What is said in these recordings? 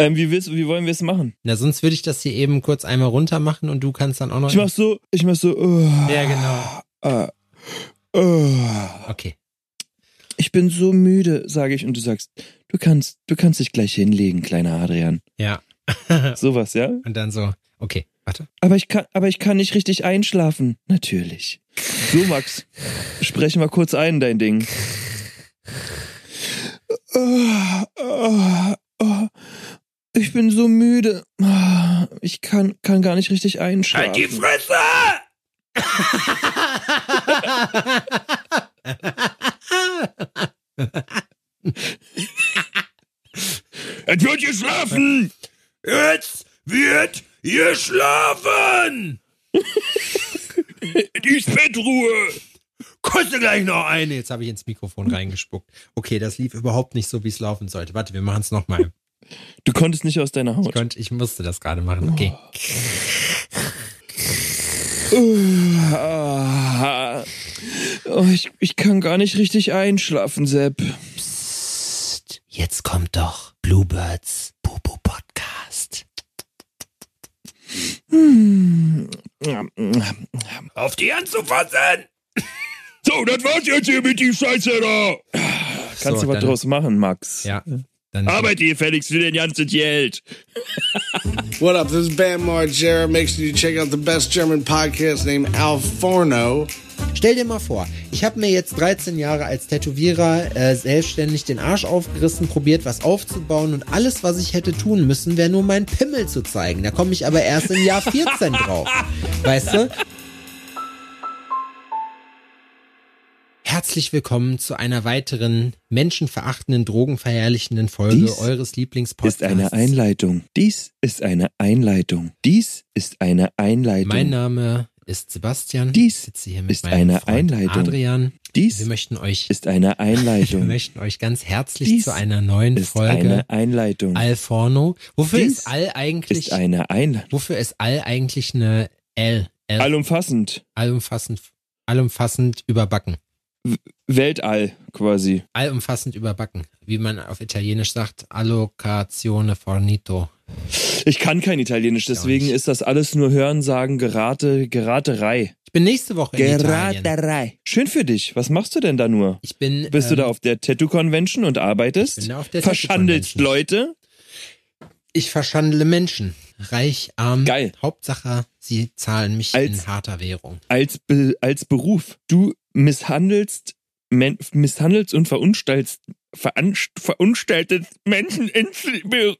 Ähm, wie, willst, wie wollen wir es machen? Na, sonst würde ich das hier eben kurz einmal runter machen und du kannst dann auch noch. Ich mach so, ich mach so. Uh, ja, genau. Uh, uh. Okay. Ich bin so müde, sage ich, und du sagst, du kannst, du kannst dich gleich hinlegen, kleiner Adrian. Ja. Sowas, ja? Und dann so, okay, warte. Aber ich kann, aber ich kann nicht richtig einschlafen. Natürlich. So, Max, sprechen wir kurz ein, dein Ding. Oh, oh, oh. Ich bin so müde. Ich kann, kann gar nicht richtig einschlafen. Halt die Fresse! Es wird geschlafen! Jetzt wird geschlafen! Die Bettruhe! Kusse gleich noch eine. Jetzt habe ich ins Mikrofon reingespuckt. Okay, das lief überhaupt nicht so, wie es laufen sollte. Warte, wir machen es nochmal. Du konntest nicht aus deiner Haut. Ich, konnte, ich musste das gerade machen. Okay. Oh, ich, ich kann gar nicht richtig einschlafen, Sepp. Psst, jetzt kommt doch Bluebirds Bubu Podcast. Auf die Hand zu fassen! So, das war's jetzt hier mit die Scheiße da! Kannst So, du was dann- draus machen, Max? Ja. Dann Arbeit hier fälligst für den ganzen Geld! What up? This is Bam Margera. Make sure you check out the best German podcast named Al Forno. Stell dir mal vor, ich habe mir jetzt 13 Jahre als Tätowierer äh, selbstständig den Arsch aufgerissen, probiert was aufzubauen und alles, was ich hätte tun müssen, wäre nur mein Pimmel zu zeigen. Da komme ich aber erst im Jahr 14 drauf. Weißt du? Herzlich willkommen zu einer weiteren menschenverachtenden, drogenverherrlichenden Folge Dies eures Lieblingspodcasts. Ist eine Einleitung. Dies ist eine Einleitung. Dies ist eine Einleitung. Mein Name ist Sebastian. Dies ich sitze hier mit ist eine Freund Einleitung. Adrian. Dies Wir möchten euch ist eine Wir Einleitung. möchten euch ganz herzlich Dies zu einer neuen ist Folge eine Einleitung. Al Forno. Wofür Dies ist All eigentlich? ist eine Einleitung. wofür ist All eigentlich eine L? L Allumfassend. allumfassend, allumfassend überbacken. Weltall quasi. Allumfassend überbacken, wie man auf Italienisch sagt, allocazione fornito. Ich kann kein Italienisch, deswegen ist das alles nur Hören, Sagen, Gerate, Geraterei. Ich bin nächste Woche in Italien. Geraterei. Schön für dich. Was machst du denn da nur? Ich bin Bist du da ähm, auf der Tattoo Convention und arbeitest? Ich bin da auf der Verschandelst Tattoo Leute? Ich verschandle Menschen. Reich, arm. Geil. Hauptsache, sie zahlen mich Als- in harter Währung. als, Be als Beruf. Du misshandelst, misshandelst und verunstaltst, veranst verunstaltest Menschen ins,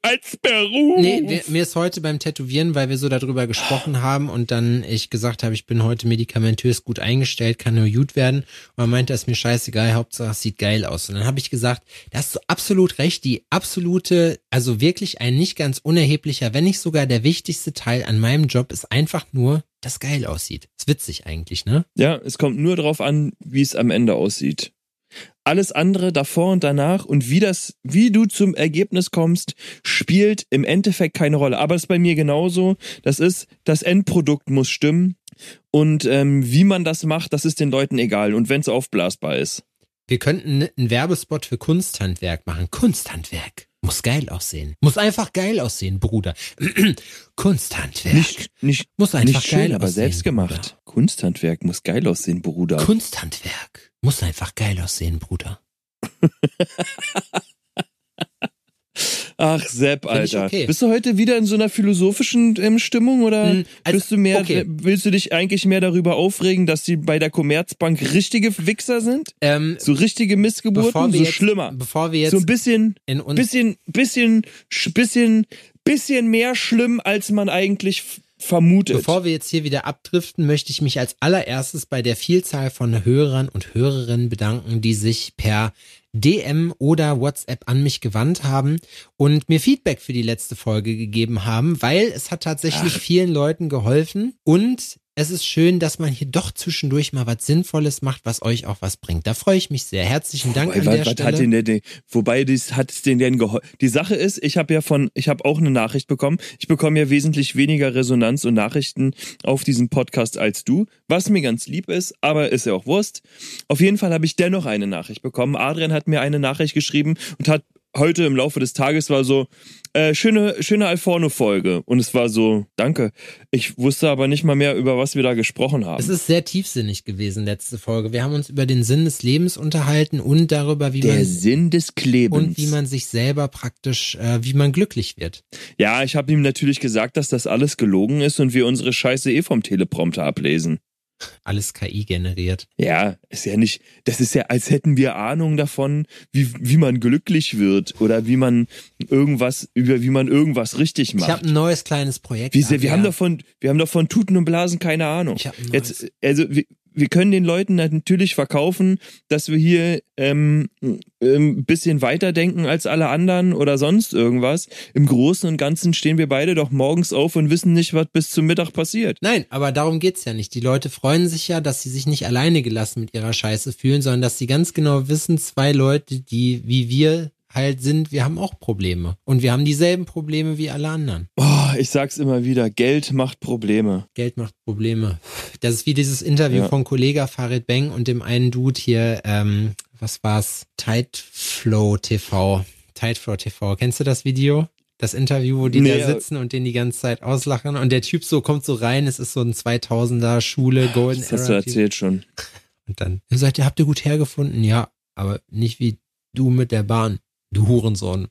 als Beruf. Nee, wir, mir ist heute beim Tätowieren, weil wir so darüber gesprochen haben und dann ich gesagt habe, ich bin heute medikamentös gut eingestellt, kann nur gut werden. Und man meinte, das ist mir scheißegal, Hauptsache es sieht geil aus. Und dann habe ich gesagt, da hast du absolut recht, die absolute, also wirklich ein nicht ganz unerheblicher, wenn nicht sogar der wichtigste Teil an meinem Job ist einfach nur, dass geil aussieht. Ist witzig eigentlich, ne? ja, es kommt nur darauf an, wie es am Ende aussieht. Alles andere davor und danach und wie das, wie du zum Ergebnis kommst, spielt im Endeffekt keine Rolle. Aber es ist bei mir genauso. Das ist, das Endprodukt muss stimmen. Und ähm, wie man das macht, das ist den Leuten egal. Und wenn es aufblasbar ist. Wir könnten einen Werbespot für Kunsthandwerk machen. Kunsthandwerk. Muss geil aussehen. Muss einfach geil aussehen, Bruder. Kunsthandwerk. Nicht, nicht, Muss einfach nicht schön, geil aber aussehen, selbst gemacht. Kunsthandwerk muss geil aussehen, Bruder. Kunsthandwerk. Muss einfach geil aussehen, Bruder. Ach, Sepp, Alter. okay. Bist du heute wieder in so einer philosophischen ähm, Stimmung oder Hm, also, bist du mehr, okay. willst du dich eigentlich mehr darüber aufregen, dass sie bei der Commerzbank richtige Wichser sind? Ähm, So richtige Missgeburten? bevor wir So jetzt, schlimmer. Bevor wir jetzt So ein bisschen, in uns, bisschen, bisschen, sch- bisschen, bisschen mehr schlimm, als man eigentlich vermutet. bevor wir jetzt hier wieder abdriften, möchte ich mich als allererstes bei der Vielzahl von Hörern und Hörerinnen bedanken, die sich per DM oder WhatsApp an mich gewandt haben und mir Feedback für die letzte Folge gegeben haben, weil es hat tatsächlich vielen Leuten geholfen und es ist schön, dass man hier doch zwischendurch mal was Sinnvolles macht, was euch auch was bringt. Da freue ich mich sehr. Herzlichen Dank Wobei, an der was Stelle. hat denn der, der, wobei das hat es denn denn geholfen? Die Sache ist, ich habe ja von, ich habe auch eine Nachricht bekommen. Ich bekomme ja wesentlich weniger Resonanz und Nachrichten auf diesem Podcast als du, was mir ganz lieb ist, aber ist ja auch Wurst. Auf jeden Fall habe ich dennoch eine Nachricht bekommen. Adrian hat mir eine Nachricht geschrieben und hat heute im Laufe des Tages war so, äh, schöne, schöne Alforno-Folge. Und es war so, danke. Ich wusste aber nicht mal mehr, über was wir da gesprochen haben. Es ist sehr tiefsinnig gewesen, letzte Folge. Wir haben uns über den Sinn des Lebens unterhalten und darüber, wie Der man Sinn des Klebens. und wie man sich selber praktisch, äh, wie man glücklich wird. ja, ich habe ihm natürlich gesagt, dass das alles gelogen ist und wir unsere Scheiße eh vom Teleprompter ablesen. Alles KI generiert. Ja, ist ja nicht, das ist ja, als hätten wir Ahnung davon, wie, wie man glücklich wird oder wie man irgendwas, über wie man irgendwas richtig Ich macht. habe ein neues kleines Projekt. Wie sehr, wir Adrian. haben davon, wir haben davon Tuten und Blasen keine Ahnung. Ich hab ein Jetzt, also wir, wir können den Leuten natürlich verkaufen, dass wir hier ähm, ein bisschen weiterdenken als alle anderen oder sonst irgendwas. Im Großen und Ganzen stehen wir beide doch morgens auf und wissen nicht, was bis zum Mittag passiert. Nein, aber darum geht's ja nicht. Die Leute freuen sich ja, dass sie sich nicht alleine gelassen mit ihrer Scheiße fühlen, sondern dass sie ganz genau wissen, zwei Leute, die wie wir halt sind, wir haben auch Probleme. Und wir haben dieselben Probleme wie alle anderen. Oh, ich sag's immer wieder, Geld macht Probleme. Geld macht Probleme. Das ist wie dieses Interview Ja. von Kollega Farid Beng und dem einen Dude hier, ähm, was war's? Tideflow TV. Tideflow TV. Kennst du das Video? Das Interview, wo die Nee, da sitzen und den die ganze Zeit auslachen und der Typ so kommt so rein, es ist so ein 2000er Schule, Golden Das hast du Era. Typ. erzählt schon. Und dann, ihr sagt, ihr habt ihr gut hergefunden? Ja, aber nicht wie du mit der Bahn, du Hurensohn.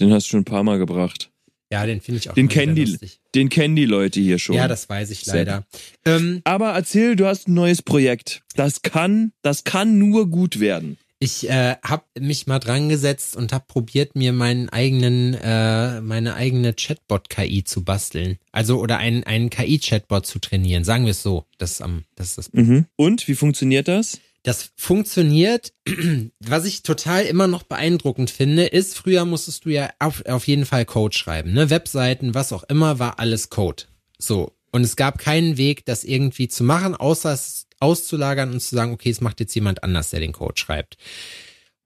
Den hast du schon ein paar Mal gebracht. Ja, den finde ich auch Den kennen die- lustig. Den kennen die Leute hier schon. Ja, das weiß ich leider. Ähm, Aber erzähl, du hast ein neues Projekt. Das kann, das kann nur gut werden. Ich äh, habe mich mal dran gesetzt und habe probiert, mir meinen eigenen, äh, meine eigene Chatbot-KI zu basteln. Also oder einen, einen KI-Chatbot zu trainieren. Sagen wir es so. Das ist am, das ist das. Mhm. Und wie funktioniert das? Das funktioniert. Was ich total immer noch beeindruckend finde, ist, früher musstest du ja auf, auf jeden Fall Code schreiben. Ne? Webseiten, was auch immer, war alles Code. So. Und es gab keinen Weg, das irgendwie zu machen, außer es auszulagern und zu sagen, okay, es macht jetzt jemand anders, der den Code schreibt.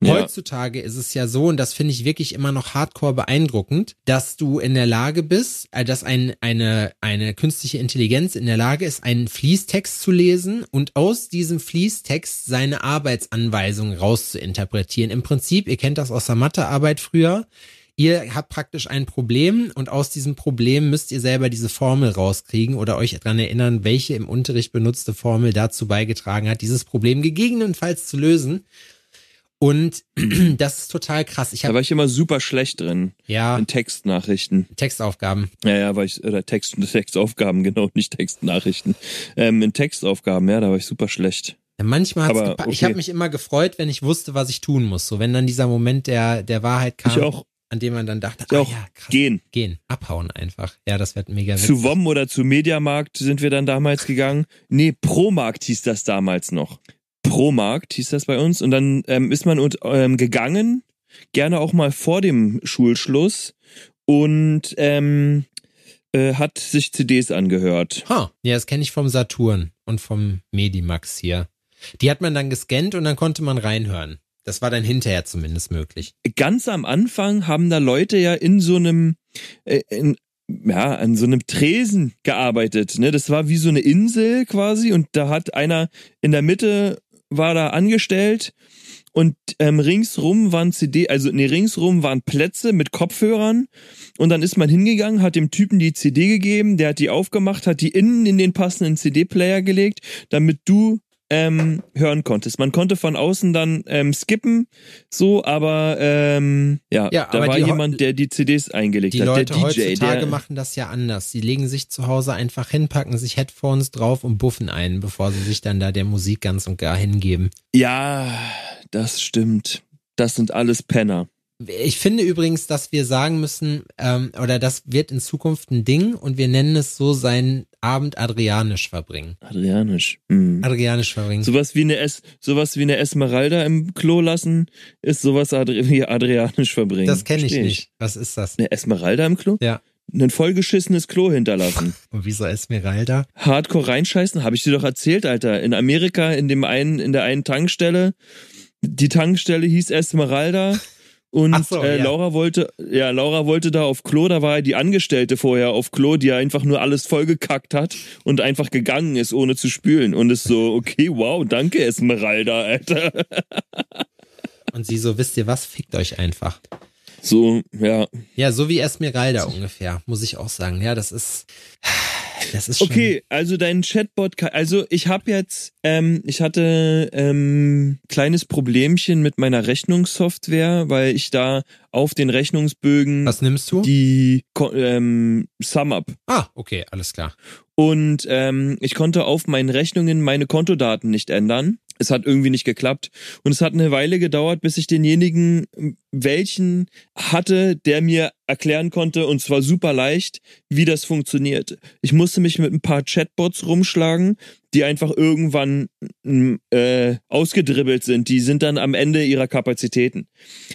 Ja. Heutzutage ist es ja so, und das finde ich wirklich immer noch hardcore beeindruckend, dass du in der Lage bist, äh, dass ein, eine, eine künstliche Intelligenz in der Lage ist, einen Fließtext zu lesen und aus diesem Fließtext seine Arbeitsanweisungen rauszuinterpretieren. Im Prinzip, ihr kennt das aus der Mathearbeit früher, ihr habt praktisch ein Problem und aus diesem Problem müsst ihr selber diese Formel rauskriegen oder euch daran erinnern, welche im Unterricht benutzte Formel dazu beigetragen hat, dieses Problem gegebenenfalls zu lösen. Und das ist total krass. Ich Da habe war ich immer super schlecht drin. ja In Textnachrichten. Textaufgaben. Ja, ja, war ich, oder Text, Textaufgaben, genau, nicht Textnachrichten. Ähm, in Textaufgaben, ja, da war ich super schlecht. Ja, manchmal hat's Aber gepa- Ich okay. habe mich immer gefreut, wenn ich wusste, was ich tun muss. So, wenn dann dieser Moment der der Wahrheit kam, Ich auch. an dem man dann dachte, Ich ah auch. ja, krass, Gehen. gehen, abhauen einfach. Ja, das wird mega Zu witzig. WOM oder zu Mediamarkt sind wir dann damals gegangen. Nee, Promarkt hieß das damals noch. Promarkt hieß das bei uns. Und dann ähm, ist man und, ähm, gegangen, gerne auch mal vor dem Schulschluss und ähm, äh, hat sich CDs angehört. Ha, ja, das kenne ich vom Saturn und vom Medimax hier. Die hat man dann gescannt und dann konnte man reinhören. Das war dann hinterher zumindest möglich. Ganz am Anfang haben da Leute ja in so einem, äh, in, ja, an so einem Tresen gearbeitet. Ne? Das war wie so eine Insel quasi und da hat einer in der Mitte war da angestellt und ähm, ringsrum waren CD, also nee, ringsrum waren Plätze mit Kopfhörern und dann ist man hingegangen, hat dem Typen die CD gegeben, der hat die aufgemacht, hat die innen in den passenden CD-Player gelegt, damit du ähm, hören konntest. Man konnte von außen dann ähm, skippen, so, aber ähm, ja, Ja, da aber war jemand, der die CDs eingelegt Die hat. Leute der DJ, heutzutage der, machen das ja anders. Sie legen sich zu Hause einfach hin, packen sich Headphones drauf und buffen ein, bevor sie sich dann da der Musik ganz und gar hingeben. Ja, das stimmt. Das sind alles Penner. Ich finde übrigens, dass wir sagen müssen, ähm, oder das wird in Zukunft ein Ding und wir nennen es so seinen Abend adrianisch verbringen. Adrianisch. Mhm. Adrianisch verbringen. Sowas wie eine es sowas wie eine Esmeralda im Klo lassen, ist sowas Adri wie Adrianisch verbringen. das kenne ich Versteh nicht. Was ist das? Eine Esmeralda im Klo? Ja. Ein vollgeschissenes Klo hinterlassen. Und wieso Esmeralda? Hardcore reinscheißen, habe ich dir doch erzählt, Alter. In Amerika, in dem einen, in der einen Tankstelle, die Tankstelle hieß Esmeralda. Und so, äh, ja. Laura wollte, ja, Laura wollte da auf Klo, da war ja die Angestellte vorher auf Klo, die ja einfach nur alles vollgekackt hat und einfach gegangen ist, ohne zu spülen. Und ist so, okay, wow, danke Esmeralda, Alter. Und sie so, wisst ihr was, fickt euch einfach. So, ja. Ja, so wie Esmeralda ungefähr, muss ich auch sagen. Ja, das ist, das ist schon, Okay, also dein Chatbot, also ich habe jetzt, ähm, ich hatte ähm, kleines Problemchen mit meiner Rechnungssoftware, weil ich da auf den Rechnungsbögen Was nimmst du? die ähm, SumUp ah, okay, alles klar. und ähm, ich konnte auf meinen Rechnungen meine Kontodaten nicht ändern. Es hat irgendwie nicht geklappt und es hat eine Weile gedauert, bis ich denjenigen, welchen hatte, der mir erklären konnte und zwar super leicht, wie das funktioniert. Ich musste mich mit ein paar Chatbots rumschlagen, die einfach irgendwann äh, ausgedribbelt sind. Die sind dann am Ende ihrer Kapazitäten.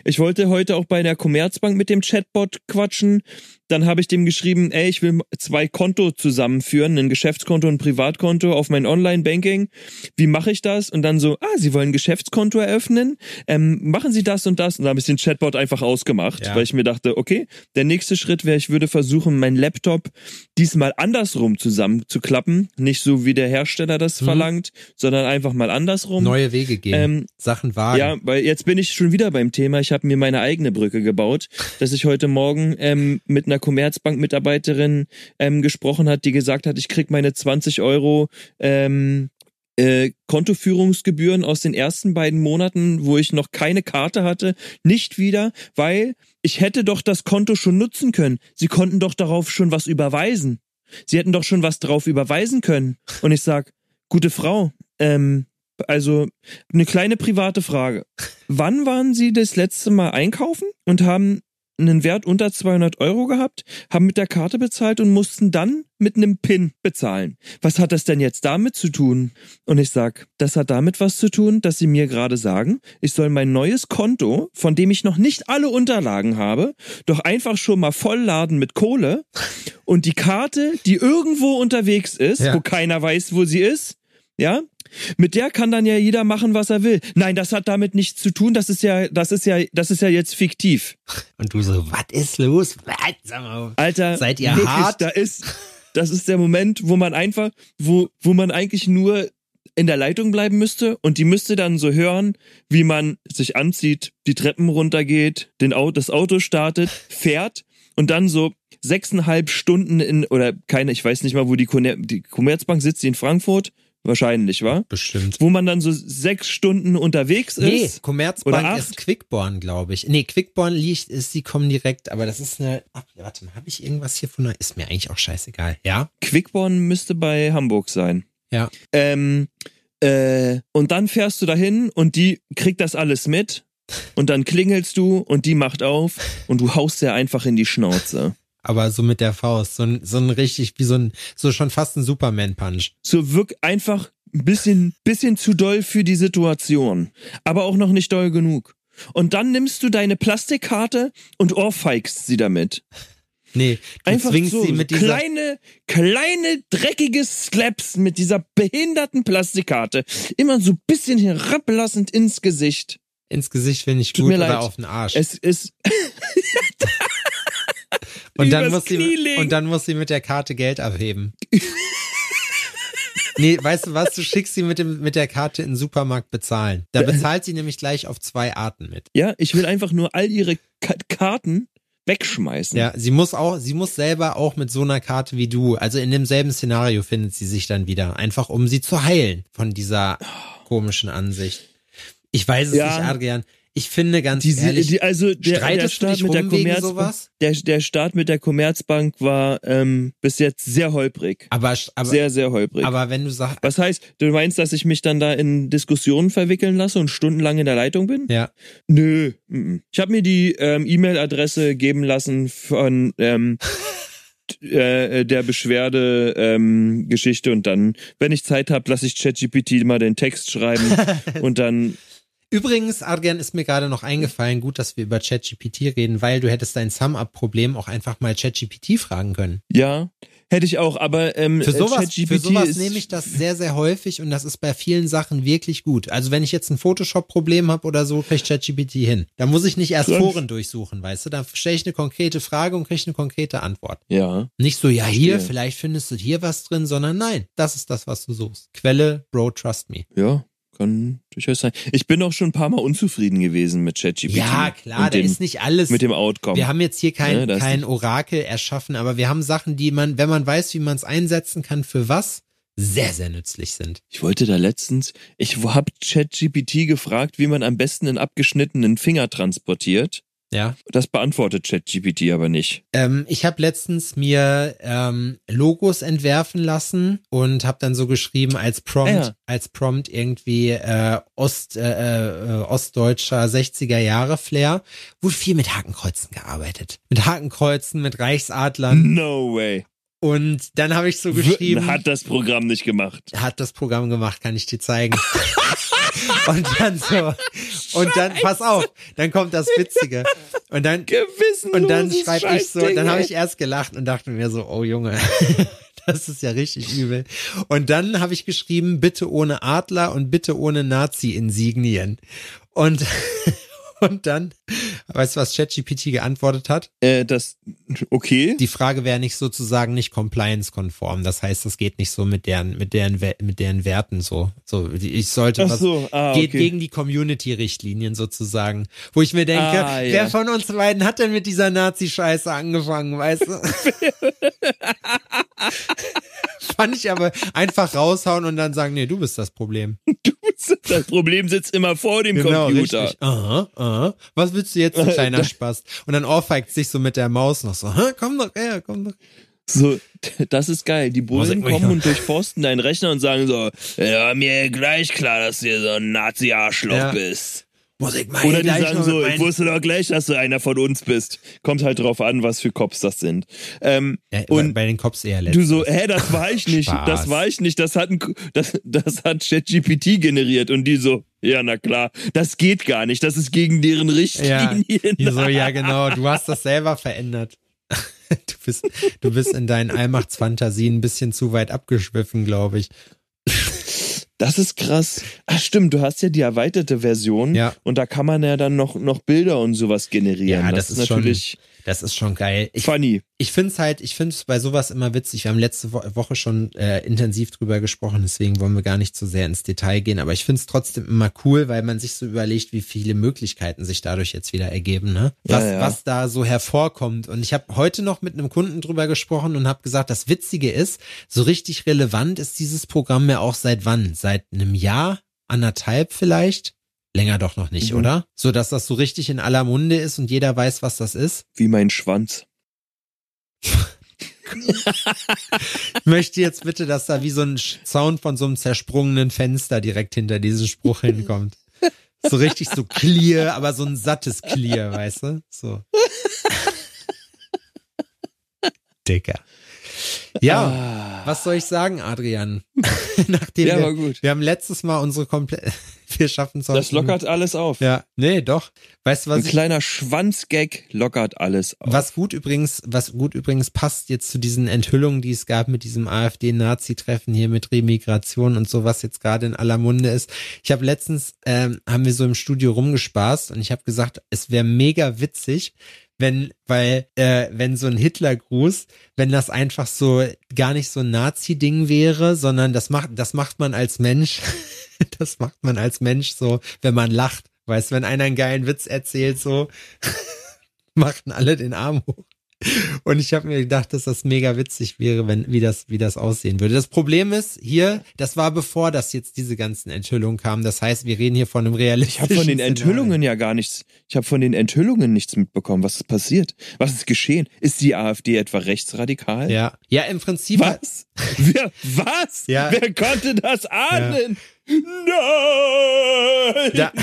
Ich wollte heute auch bei der Commerzbank mit dem Chatbot quatschen. Dann habe ich dem geschrieben, ey, ich will zwei Konto zusammenführen, ein Geschäftskonto und ein Privatkonto auf mein Online-Banking. Wie mache ich das? Und dann so, ah, Sie wollen ein Geschäftskonto eröffnen? Ähm, machen Sie das und das? Und dann habe ich den Chatbot einfach ausgemacht, Ja. weil ich mir dachte, okay, der nächste Schritt wäre, ich würde versuchen, meinen Laptop diesmal andersrum zusammenzuklappen. Nicht so, wie der Hersteller das Mhm. verlangt, sondern einfach mal andersrum. Neue Wege gehen, Ähm, Sachen wagen. Ja, weil jetzt bin ich schon wieder beim Thema. Ich habe mir meine eigene Brücke gebaut, dass ich heute Morgen ähm, mit einer Commerzbank-Mitarbeiterin ähm, gesprochen hat, die gesagt hat, ich krieg meine 20 Euro ähm, äh, Kontoführungsgebühren aus den ersten beiden Monaten, wo ich noch keine Karte hatte, nicht wieder, weil ich hätte doch das Konto schon nutzen können. Sie konnten doch darauf schon was überweisen. Sie hätten doch schon was darauf überweisen können. Und ich sag, gute Frau, ähm, also eine kleine private Frage. Wann waren Sie das letzte Mal einkaufen und haben einen Wert unter 200 Euro gehabt, haben mit der Karte bezahlt und mussten dann mit einem PIN bezahlen. Was hat das denn jetzt damit zu tun? Und ich sag, das hat damit was zu tun, dass Sie mir gerade sagen, ich soll mein neues Konto, von dem ich noch nicht alle Unterlagen habe, doch einfach schon mal vollladen mit Kohle und die Karte, die irgendwo unterwegs ist, Ja. wo keiner weiß, wo sie ist, ja, mit der kann dann ja jeder machen, was er will. Nein, das hat damit nichts zu tun. Das ist ja, das ist ja, das ist ja jetzt fiktiv. Und du so, was ist los? Was? Sag mal, Alter, Seid ihr wirklich, hart? Da ist, das ist der Moment, wo man einfach, wo, wo man eigentlich nur in der Leitung bleiben müsste und die müsste dann so hören, wie man sich anzieht, die Treppen runtergeht, den Auto, das Auto startet, fährt und dann so sechseinhalb Stunden in, oder keine, ich weiß nicht mal, wo die, die Commerzbank sitzt, die in Frankfurt, wahrscheinlich, war? bestimmt. Wo man dann so sechs Stunden unterwegs Nee, ist. Commerzbank Oder acht? ist Quickborn, glaube ich. Nee, Quickborn liegt, ist, sie kommen direkt, aber das ist eine, ach, warte mal, habe ich irgendwas hier von einer, ist mir eigentlich auch scheißegal, ja? Quickborn müsste bei Hamburg sein. Ja. Ähm, äh, und dann fährst du dahin und die kriegt das alles mit und dann klingelst du und die macht auf und du haust sie einfach in die Schnauze. Aber so mit der Faust, so ein, so ein richtig, wie so ein, so schon fast ein Superman-Punch. So wirk einfach ein bisschen, bisschen zu doll für die Situation, aber auch noch nicht doll genug. Und dann nimmst du deine Plastikkarte und ohrfeigst sie damit. Nee, du Einfach zwingst so sie mit dieser, kleine, kleine, dreckige Slaps mit dieser behinderten Plastikkarte. Immer so ein bisschen herablassend ins Gesicht. ins Gesicht finde ich Tut gut mir oder leid. auf den Arsch. Es ist, und dann muss sie, und dann muss sie mit der Karte Geld abheben. Nee, weißt du was, du schickst sie mit dem, mit der Karte in den Supermarkt bezahlen. Da bezahlt sie nämlich gleich auf zwei Arten mit. ja, ich will einfach nur all ihre Ka Karten wegschmeißen. Ja, sie muss auch, sie muss selber auch mit so einer Karte wie du, also in demselben Szenario findet sie sich dann wieder, einfach um sie zu heilen von dieser komischen Ansicht. Ich weiß es Ja. nicht, Adrian. Ich finde ganz Die, ehrlich, die, also der, der Start mit der Commerzbank, der, der Start mit der Commerzbank war ähm, bis jetzt sehr holprig. Aber, aber, sehr, sehr holprig. aber wenn du sagst, Was heißt, du meinst, dass ich mich dann da in Diskussionen verwickeln lasse und stundenlang in der Leitung bin? ja, Nö. Ich habe mir die ähm, E-Mail-Adresse geben lassen von ähm, äh, der Beschwerde ähm, Geschichte und dann, wenn ich Zeit habe, lasse ich ChatGPT mal den Text schreiben und dann Übrigens, Adrian, ist mir gerade noch eingefallen, gut, dass wir über ChatGPT reden, weil du hättest dein Sum-Up-Problem auch einfach mal ChatGPT fragen können. ja hätte ich auch, aber ähm, Für sowas, ChatGPT für sowas nehme ich das sehr, sehr häufig und das ist bei vielen Sachen wirklich gut. Also wenn ich jetzt ein Photoshop-Problem habe oder so, kriege ich ChatGPT hin. Da muss ich nicht erst Krass. Foren durchsuchen, weißt du? Da stelle ich eine konkrete Frage und kriege eine konkrete Antwort. ja Nicht so, ja, hier, vielleicht findest du hier was drin, sondern nein, das ist das, was du suchst. Quelle, Bro, trust me. ja kann durchaus sein. Ich bin auch schon ein paar Mal unzufrieden gewesen mit ChatGPT. Ja, klar, da dem, ist nicht alles. mit dem Outcome. Wir haben jetzt hier kein, Ja, das- kein Orakel erschaffen, aber wir haben Sachen, die man, wenn man weiß, wie man es einsetzen kann, für was, sehr, sehr nützlich sind. Ich wollte da letztens, ich habe ChatGPT gefragt, wie man am besten einen abgeschnittenen Finger transportiert. Ja. Das beantwortet ChatGPT aber nicht. Ähm, ich habe letztens mir ähm, Logos entwerfen lassen und habe dann so geschrieben als Prompt, Ah, ja. als Prompt irgendwie äh, Ost, äh, äh, ostdeutscher 60er Jahre Flair. Wurde viel mit Hakenkreuzen gearbeitet. Mit Hakenkreuzen, mit Reichsadlern. No way. Und dann habe ich so geschrieben. Hat das Programm nicht gemacht. hat das Programm gemacht, kann ich dir zeigen. und dann so, und dann, pass auf, dann kommt das Witzige. Und dann, und dann schreibe ich so, dann habe ich erst gelacht und dachte mir so, oh Junge, das ist ja richtig übel. Und dann habe ich geschrieben, bitte ohne Adler und bitte ohne Nazi-Insignien. Und, und dann, weißt du, was ChatGPT geantwortet hat? Äh, das, okay. Die Frage wäre nicht sozusagen nicht compliance-konform. Das heißt, das geht nicht so mit deren, mit deren, mit deren Werten so. So, ich sollte Ach was, so, ah, geht okay. gegen die Community-Richtlinien sozusagen. Wo ich mir denke, Ah, ja. wer von uns beiden hat denn mit dieser Nazi-Scheiße angefangen, weißt du? Fand ich aber einfach raushauen und dann sagen, nee, du bist das Problem. Das Problem sitzt immer vor dem Computer. Genau, richtig. Aha, aha. Was willst du jetzt, du kleiner Spaß? Und dann ohrfeigt sich so mit der Maus noch so, "Hä, komm doch her, komm doch. So, das ist geil. Die Bullen kommen und durchforsten deinen Rechner und sagen so, ja, mir gleich klar, dass du so ein Nazi-Arschloch Ja. bist. Muss ich mal Oder die sagen so, ich wusste doch gleich, dass du einer von uns bist. Kommt halt drauf an, was für Cops das sind. Ähm, Ja, und bei den Cops eher du letztes. so, hä, das war ich nicht, das war ich nicht, das hat, ein, das, das hat ChatGPT generiert. Und die so, ja, na klar, das geht gar nicht, das ist gegen deren Ja, Richtlinien. die so, ja genau, du hast das selber verändert. Du bist, du bist in deinen Allmachtsfantasien ein bisschen zu weit abgeschwiffen, glaube ich. Das ist krass. Ach stimmt, du hast ja die erweiterte Version Ja. und da kann man ja dann noch, noch Bilder und sowas generieren. Ja, das, das ist ist schon- natürlich Das ist schon geil. Ich, funny. ich finde es halt, ich finde es bei sowas immer witzig. Wir haben letzte Wo Woche schon äh, intensiv drüber gesprochen, deswegen wollen wir gar nicht zu sehr ins Detail gehen. Aber ich finde es trotzdem immer cool, weil man sich so überlegt, wie viele Möglichkeiten sich dadurch jetzt wieder ergeben, ne? Ja, Was, ja. was da so hervorkommt. Und ich habe heute noch mit einem Kunden drüber gesprochen und habe gesagt, das Witzige ist, so richtig relevant ist dieses Programm ja auch seit wann? Seit einem Jahr, anderthalb vielleicht? Länger doch noch nicht, Mhm. oder? So dass das so richtig in aller Munde ist und jeder weiß, was das ist. Wie mein Schwanz. Ich möchte jetzt bitte, dass da wie so ein Sound von so einem zersprungenen Fenster direkt hinter diesem Spruch hinkommt. So richtig so clear, aber so ein sattes clear, weißt du? So. Dicker. Ja, Ah. was soll ich sagen, Adrian? Nachdem Ja, wir, wir haben letztes Mal unsere komplett, wir schaffen es Das lockert alles auf. Ja, nee, doch. Weißt du, was Ein ich, kleiner Schwanzgag lockert alles auf. Was gut übrigens, was gut übrigens passt jetzt zu diesen Enthüllungen, die es gab mit diesem AfD-Nazi-Treffen hier mit Remigration und so, was jetzt gerade in aller Munde ist. Ich habe letztens, ähm, haben wir so im Studio rumgespaßt und ich habe gesagt, es wäre mega witzig, wenn, weil, äh, wenn so ein Hitlergruß, wenn das einfach so gar nicht so ein Nazi-Ding wäre, sondern das macht, das macht man als Mensch, das macht man als Mensch so, wenn man lacht. Weißt, wenn einer einen geilen Witz erzählt, so, machten alle den Arm hoch. Und ich habe mir gedacht, dass das mega witzig wäre, wenn wie das wie das aussehen würde. Das Problem ist hier, das war bevor das jetzt diese ganzen Enthüllungen kamen. Das heißt, wir reden hier von einem Ich realistischen. habe von den. Enthüllungen ja gar nichts. Ich habe von den Enthüllungen nichts mitbekommen. Was ist passiert? Was ist geschehen? Ist die AfD etwa rechtsradikal? Ja, ja, im Prinzip. Was? Wer, was? Ja. Wer konnte das ahnen? Nein! Da,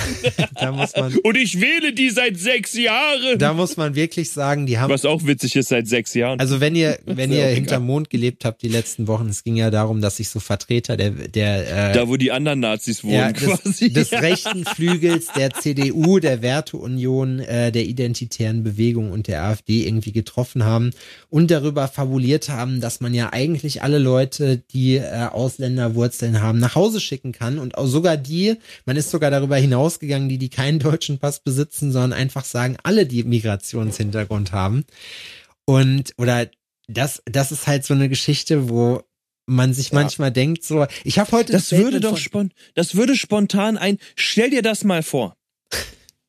da muss man, Und ich wähle die seit sechs Jahren. da muss man wirklich sagen, die haben Was auch witzig ist seit sechs Jahren. Also wenn ihr, wenn ihr hinterm. Mond gelebt habt die letzten Wochen, es ging ja darum, dass sich so Vertreter der, der äh, da, wo die anderen Nazis wohnen, ja, des, quasi. des rechten Flügels der CDU, der Werteunion, äh, der identitären Bewegung und der AfD irgendwie getroffen haben und darüber fabuliert haben, dass man ja eigentlich alle Leute, die äh, Ausländerwurzeln haben, nach Hause schicken kann und auch sogar die, man ist sogar darüber hinausgegangen, die, die keinen deutschen Pass besitzen, sondern einfach sagen, alle, die Migrationshintergrund haben. Und, oder das, das ist halt so eine Geschichte, wo man sich manchmal denkt so, ich habe heute Das ein würde Statement doch spon das würde spontan ein. Stell dir das mal vor.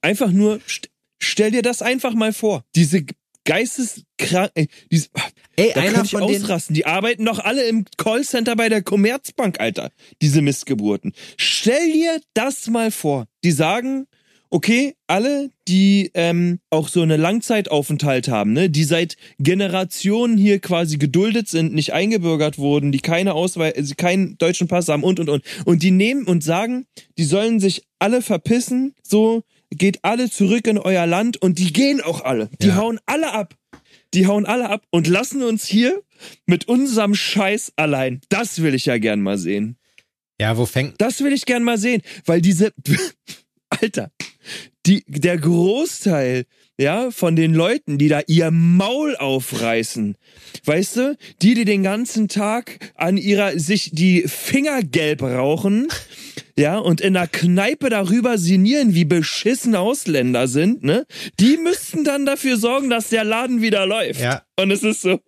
Einfach nur, st stell dir das einfach mal vor. Diese geisteskrank, ey, diese, Ey, da einer ich von ausrasten. Die arbeiten doch alle im Callcenter bei der Commerzbank, Alter. Diese Missgeburten. Stell dir das mal vor. Die sagen, okay, alle, die ähm, auch so eine Langzeitaufenthalt haben, ne, die seit Generationen hier quasi geduldet sind, nicht eingebürgert wurden, die keine Ausweis, also keinen deutschen Pass haben und und und und die nehmen und sagen, die sollen sich alle verpissen, so geht alle zurück in euer Land und die gehen auch alle, die Ja. hauen alle ab, die hauen alle ab und lassen uns hier mit unserem Scheiß allein. Das will ich ja gern mal sehen. Ja, wo fängt Das will ich gern mal sehen, weil diese, Alter, die, der Großteil, ja, von den Leuten, die da ihr Maul aufreißen, weißt du, die, die den ganzen Tag an ihrer, sich die Finger gelb rauchen, ja, und in der Kneipe darüber sinnieren, wie beschissen Ausländer sind, ne, die müssten dann dafür sorgen, dass der Laden wieder läuft. Ja. Und es ist so,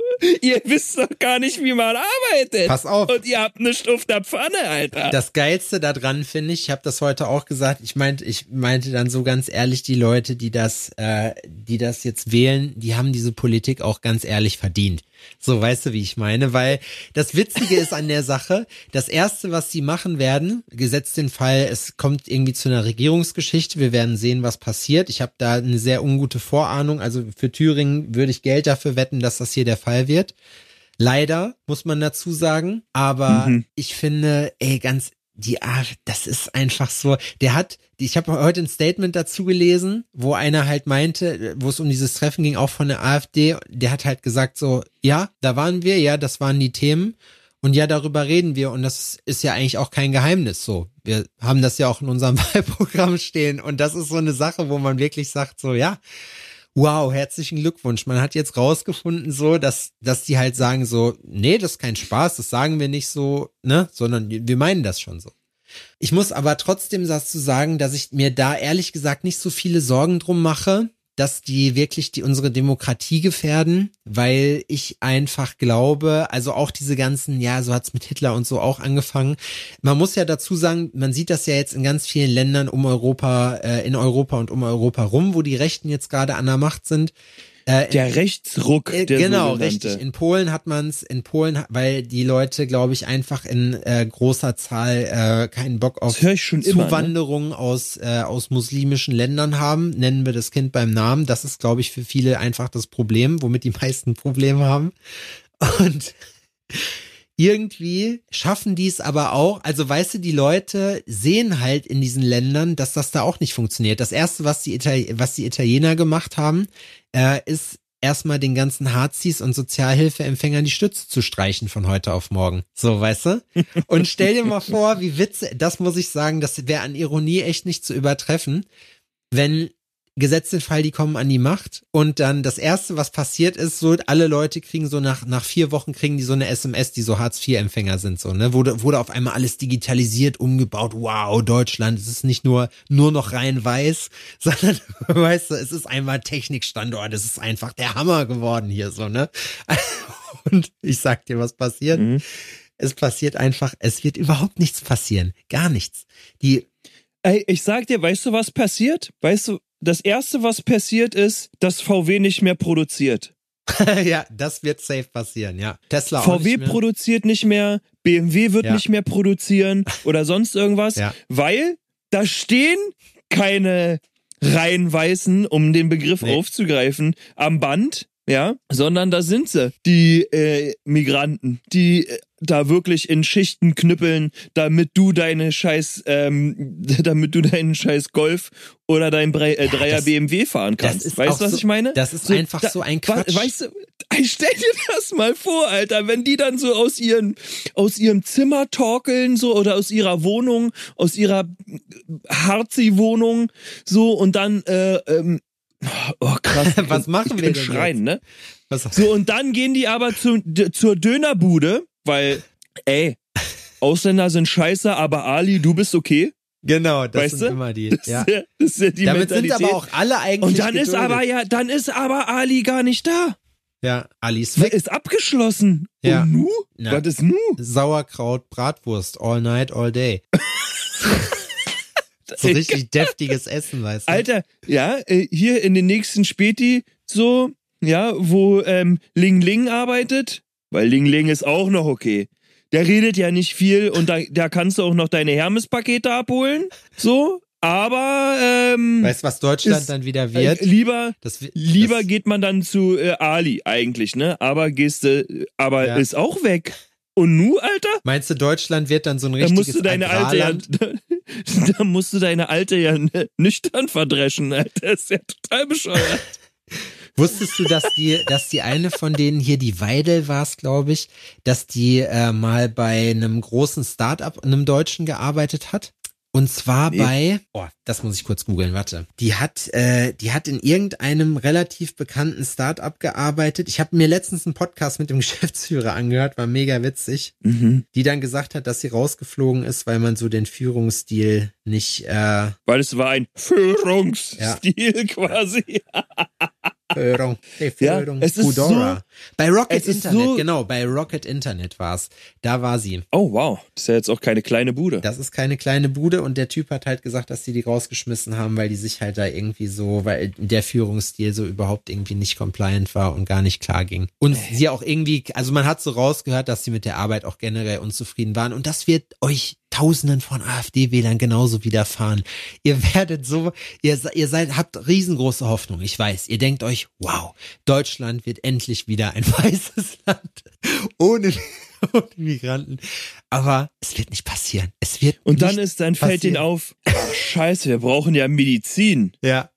ihr wisst doch gar nicht, wie man arbeitet. Pass auf. Und ihr habt eine auf der Pfanne, Alter. Das Geilste daran finde ich, ich habe das heute auch gesagt, ich meinte, ich meinte dann so ganz ehrlich, die Leute, die das, äh, die das jetzt wählen, die haben diese Politik auch ganz ehrlich verdient. So, weißt du, wie ich meine? Weil das Witzige ist an der Sache, das Erste, was sie machen werden, gesetzt den Fall, es kommt irgendwie zu einer Regierungsgeschichte, wir werden sehen, was passiert. Ich habe da eine sehr ungute Vorahnung, also für Thüringen würde ich Geld dafür wetten, dass das hier der Fall wird. Leider, muss man dazu sagen. Aber Mhm. ich finde, ey, ganz, die Art, das ist einfach so. Der hat, ich habe heute ein Statement dazu gelesen, wo einer halt meinte, wo es um dieses Treffen ging, auch von der AfD, der hat halt gesagt so, ja, da waren wir, ja, das waren die Themen. Und ja, darüber reden wir und das ist ja eigentlich auch kein Geheimnis so. Wir haben das ja auch in unserem Wahlprogramm stehen und das ist so eine Sache, wo man wirklich sagt so, ja, wow, herzlichen Glückwunsch. Man hat jetzt rausgefunden so, dass, dass die halt sagen so, nee, das ist kein Spaß, das sagen wir nicht so, ne, sondern wir meinen das schon so. Ich muss aber trotzdem dazu sagen, dass ich mir da ehrlich gesagt nicht so viele Sorgen drum mache, dass die wirklich die unsere Demokratie gefährden, weil ich einfach glaube, also auch diese ganzen, ja, so hat's mit Hitler und so auch angefangen. Man muss ja dazu sagen, man sieht das ja jetzt in ganz vielen Ländern um Europa, äh, in Europa und um Europa rum, wo die Rechten jetzt gerade an der Macht sind. Äh, Der Rechtsruck, äh, der genau, richtig. In Polen hat man's, in Polen, weil die Leute, glaube ich, einfach in äh, großer Zahl äh, keinen Bock auf ne? Zuwanderung aus, äh, aus muslimischen Ländern haben. Nennen wir das Kind beim Namen. Das ist, glaube ich, für viele einfach das Problem, womit die meisten Probleme haben. Und irgendwie schaffen die es aber auch, also weißt du, die Leute sehen halt in diesen Ländern, dass das da auch nicht funktioniert. Das erste, was die, Itali was die Italiener gemacht haben, äh, ist erstmal den ganzen Harzis und Sozialhilfeempfängern die Stütze zu streichen von heute auf morgen. So, weißt du? Und stell dir mal vor, wie witzig, das muss ich sagen, das wäre an Ironie echt nicht zu übertreffen, wenn gesetzt den Fall, die kommen an die Macht und dann das erste, was passiert ist, so alle Leute kriegen so nach nach vier Wochen kriegen die so eine SMS, die so Hartz IV Empfänger sind so ne wurde wurde auf einmal alles digitalisiert umgebaut. Wow, Deutschland, es ist nicht nur nur noch rein weiß, sondern weißt du, es ist einmal Technikstandort, es ist einfach der Hammer geworden hier so ne. Und ich sag dir, was passiert. Mhm. Es passiert einfach, es wird überhaupt nichts passieren, gar nichts. Die Ey, ich sag dir, weißt du, was passiert? Weißt du, das erste, was passiert ist, dass VW nicht mehr produziert. ja, das wird safe passieren, ja. Tesla VW nicht produziert nicht mehr, BMW wird Ja. nicht mehr produzieren oder sonst irgendwas, Ja. weil da stehen keine rein Weißen, um den Begriff Nee. aufzugreifen, am Band, ja, sondern da sind sie, die äh, Migranten, die äh, da wirklich in Schichten knüppeln, damit du deine scheiß, ähm, damit du deinen scheiß Golf oder dein Bre äh, Ja, Dreier das- BMW fahren kannst. weißt du, was so- ich meine? das ist einfach so ein Quatsch. Weißt du, ich stell dir das mal vor, Alter, wenn die dann so aus ihren, aus ihrem Zimmer torkeln, so, oder aus ihrer Wohnung, aus ihrer Harzi-Wohnung, so, und dann, äh, ähm, oh krass. Was machen wir denn schreien, ne? Was, So, und dann gehen die aber zu, zur Dönerbude, weil, ey, Ausländer sind scheiße, aber Ali, du bist okay. genau, das Weißt sind du? immer die. Das, Ja. ist ja, das ist ja die Damit sind Mentalität. aber auch alle eigentlich Und dann ist geduldet. aber ja, dann ist aber Ali gar nicht da. Ja, Alice weg. Ist abgeschlossen. Ja. Und nu? Na. Was ist nu? Sauerkraut, Bratwurst, all night, all day. so richtig deftiges Essen, weißt du? Alter, ja, äh, hier in den nächsten Späti so, ja, wo ähm, Ling Ling arbeitet, weil Ling Ling ist auch noch okay. Der redet ja nicht viel und da, da kannst du auch noch deine Hermes-Pakete abholen, so, aber ähm, Weißt du, was Deutschland ist- dann wieder wird? äh, lieber das, lieber das, geht man dann zu äh, Ali eigentlich, ne? Aber gehst du, aber Ja. ist auch weg. Und nu, Alter? Meinst du, Deutschland wird dann so ein Da richtiges musst du deine alte ja, Agrarland? da musst du deine alte ja nüchtern verdreschen, Alter. ist ja total bescheuert. Wusstest du, dass die, dass die eine von denen hier, die Weidel war es, glaube ich, dass die äh, mal bei einem großen Start-up, einem Deutschen gearbeitet hat? Und zwar Nee. bei, oh, das muss ich kurz googeln, warte. Die hat, äh, die hat in irgendeinem relativ bekannten Start-up gearbeitet. Ich habe mir letztens einen Podcast mit dem Geschäftsführer angehört, war mega witzig. Mhm. Die dann gesagt hat, dass sie rausgeflogen ist, weil man so den Führungsstil nicht äh, Weil es war ein Führungsstil quasi. Führung, hey, Ja, Führung, es ist Foodora. bei Rocket es Internet, so- genau, bei Rocket Internet war's. Da war sie. Oh wow, das ist ja jetzt auch keine kleine Bude. Das ist keine kleine Bude und der Typ hat halt gesagt, dass die die rausgeschmissen haben, weil die sich halt da irgendwie so, weil der Führungsstil so überhaupt irgendwie nicht compliant war und gar nicht klar ging. Und sie auch irgendwie, also man hat so rausgehört, dass sie mit der Arbeit auch generell unzufrieden waren und das wird euch Tausenden von AfD-Wählern genauso widerfahren. Ihr werdet so, ihr, ihr seid, habt riesengroße Hoffnung. Ich weiß, ihr denkt euch, wow, Deutschland wird endlich wieder ein weißes Land ohne, ohne Migranten. Aber es wird nicht passieren. Es wird Und dann ist, dann fällt passieren. ihnen auf, ach scheiße, wir brauchen ja Medizin. Ja,